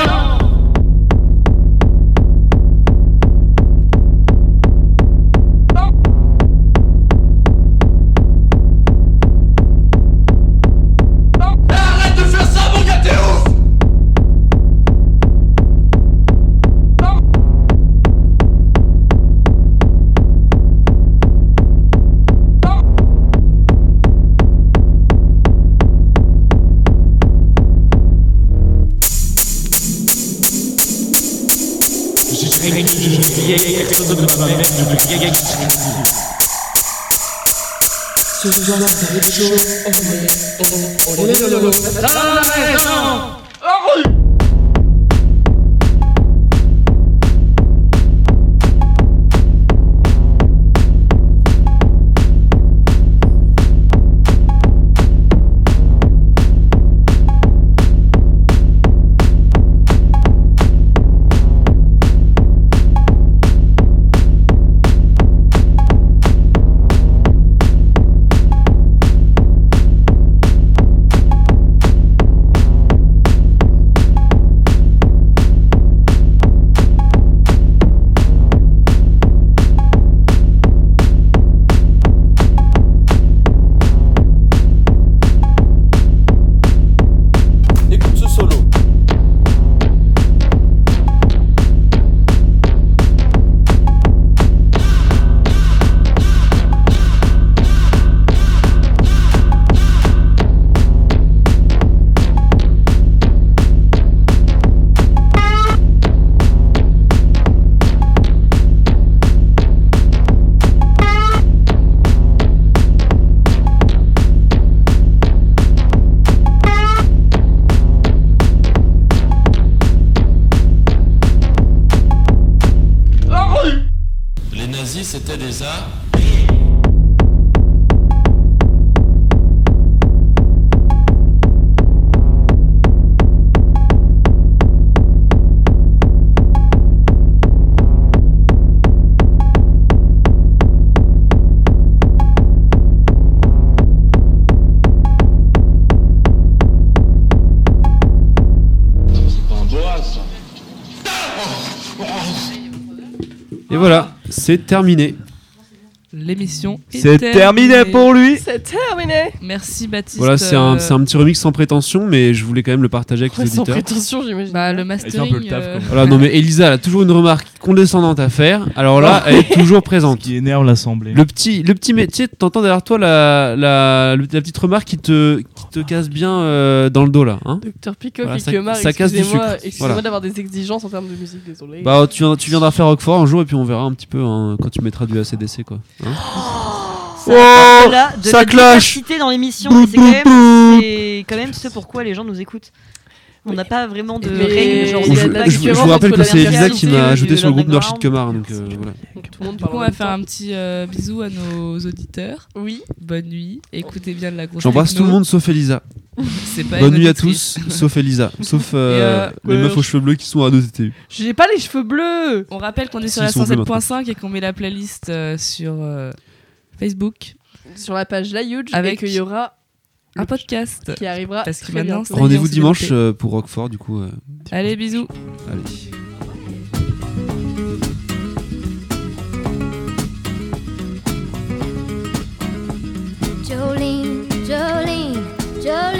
Ce soir, ça va être chaud. On est, on, on est dans le lot. Dans la maison. Écoute c'est terminé. L'émission est C'est terminé pour lui. C'est terminé. Merci Baptiste. Voilà, c'est un, euh, petit remix sans prétention, mais je voulais quand même le partager avec Ouais, les sans auditeurs. prétention, j'imagine. Bah, le un peu mastering. le taf, euh. Voilà, non mais Elisa elle a toujours une remarque condescendante à faire. Alors là, elle est toujours présente. Qui énerve l'assemblée. Le petit, le petit métier, t'entends derrière toi la, la, petite remarque qui te, qui te casse bien euh, dans le dos là. Hein Docteur Picoff Voilà, et ça- ça casse du sucre. excusez-moi Voilà. d'avoir des exigences en termes de musique, désolé. bah, tu, viendras- tu viendras faire Roquefort un jour et puis on verra un petit peu hein, quand tu mettras du ACDC quoi. Hein Ça Oh, de ça la clash. dans l'émission. Quand, c'est quand même ce pourquoi les gens nous écoutent. On n'a pas vraiment de règles. Genre, je, vous rappelle que c'est Elisa qui m'a ajouté sur le groupe. Nurshit Kemar. Donc euh, voilà. Tout le monde Du coup, on va faire un petit euh, bisou à nos auditeurs. Oui. Bonne nuit. Écoutez bien de la grosse J'embrasse tout le monde sauf Elisa. C'est pas Bonne nuit à tous, sauf Elisa. Sauf euh, euh, les meufs aux cheveux bleus qui sont à nos TTU. J'ai pas les cheveux bleus. On rappelle qu'on est sur la ils sont bleus 107.5 et qu'on met la playlist euh, sur euh, Facebook. Sur la page La Huge, Avec et qu'il y aura un podcast. qui arrivera Parce que maintenant, Rendez-vous dimanche euh, pour Roquefort du coup. euh, Allez, bisous. allez. Jolene, Jolene, Jolene.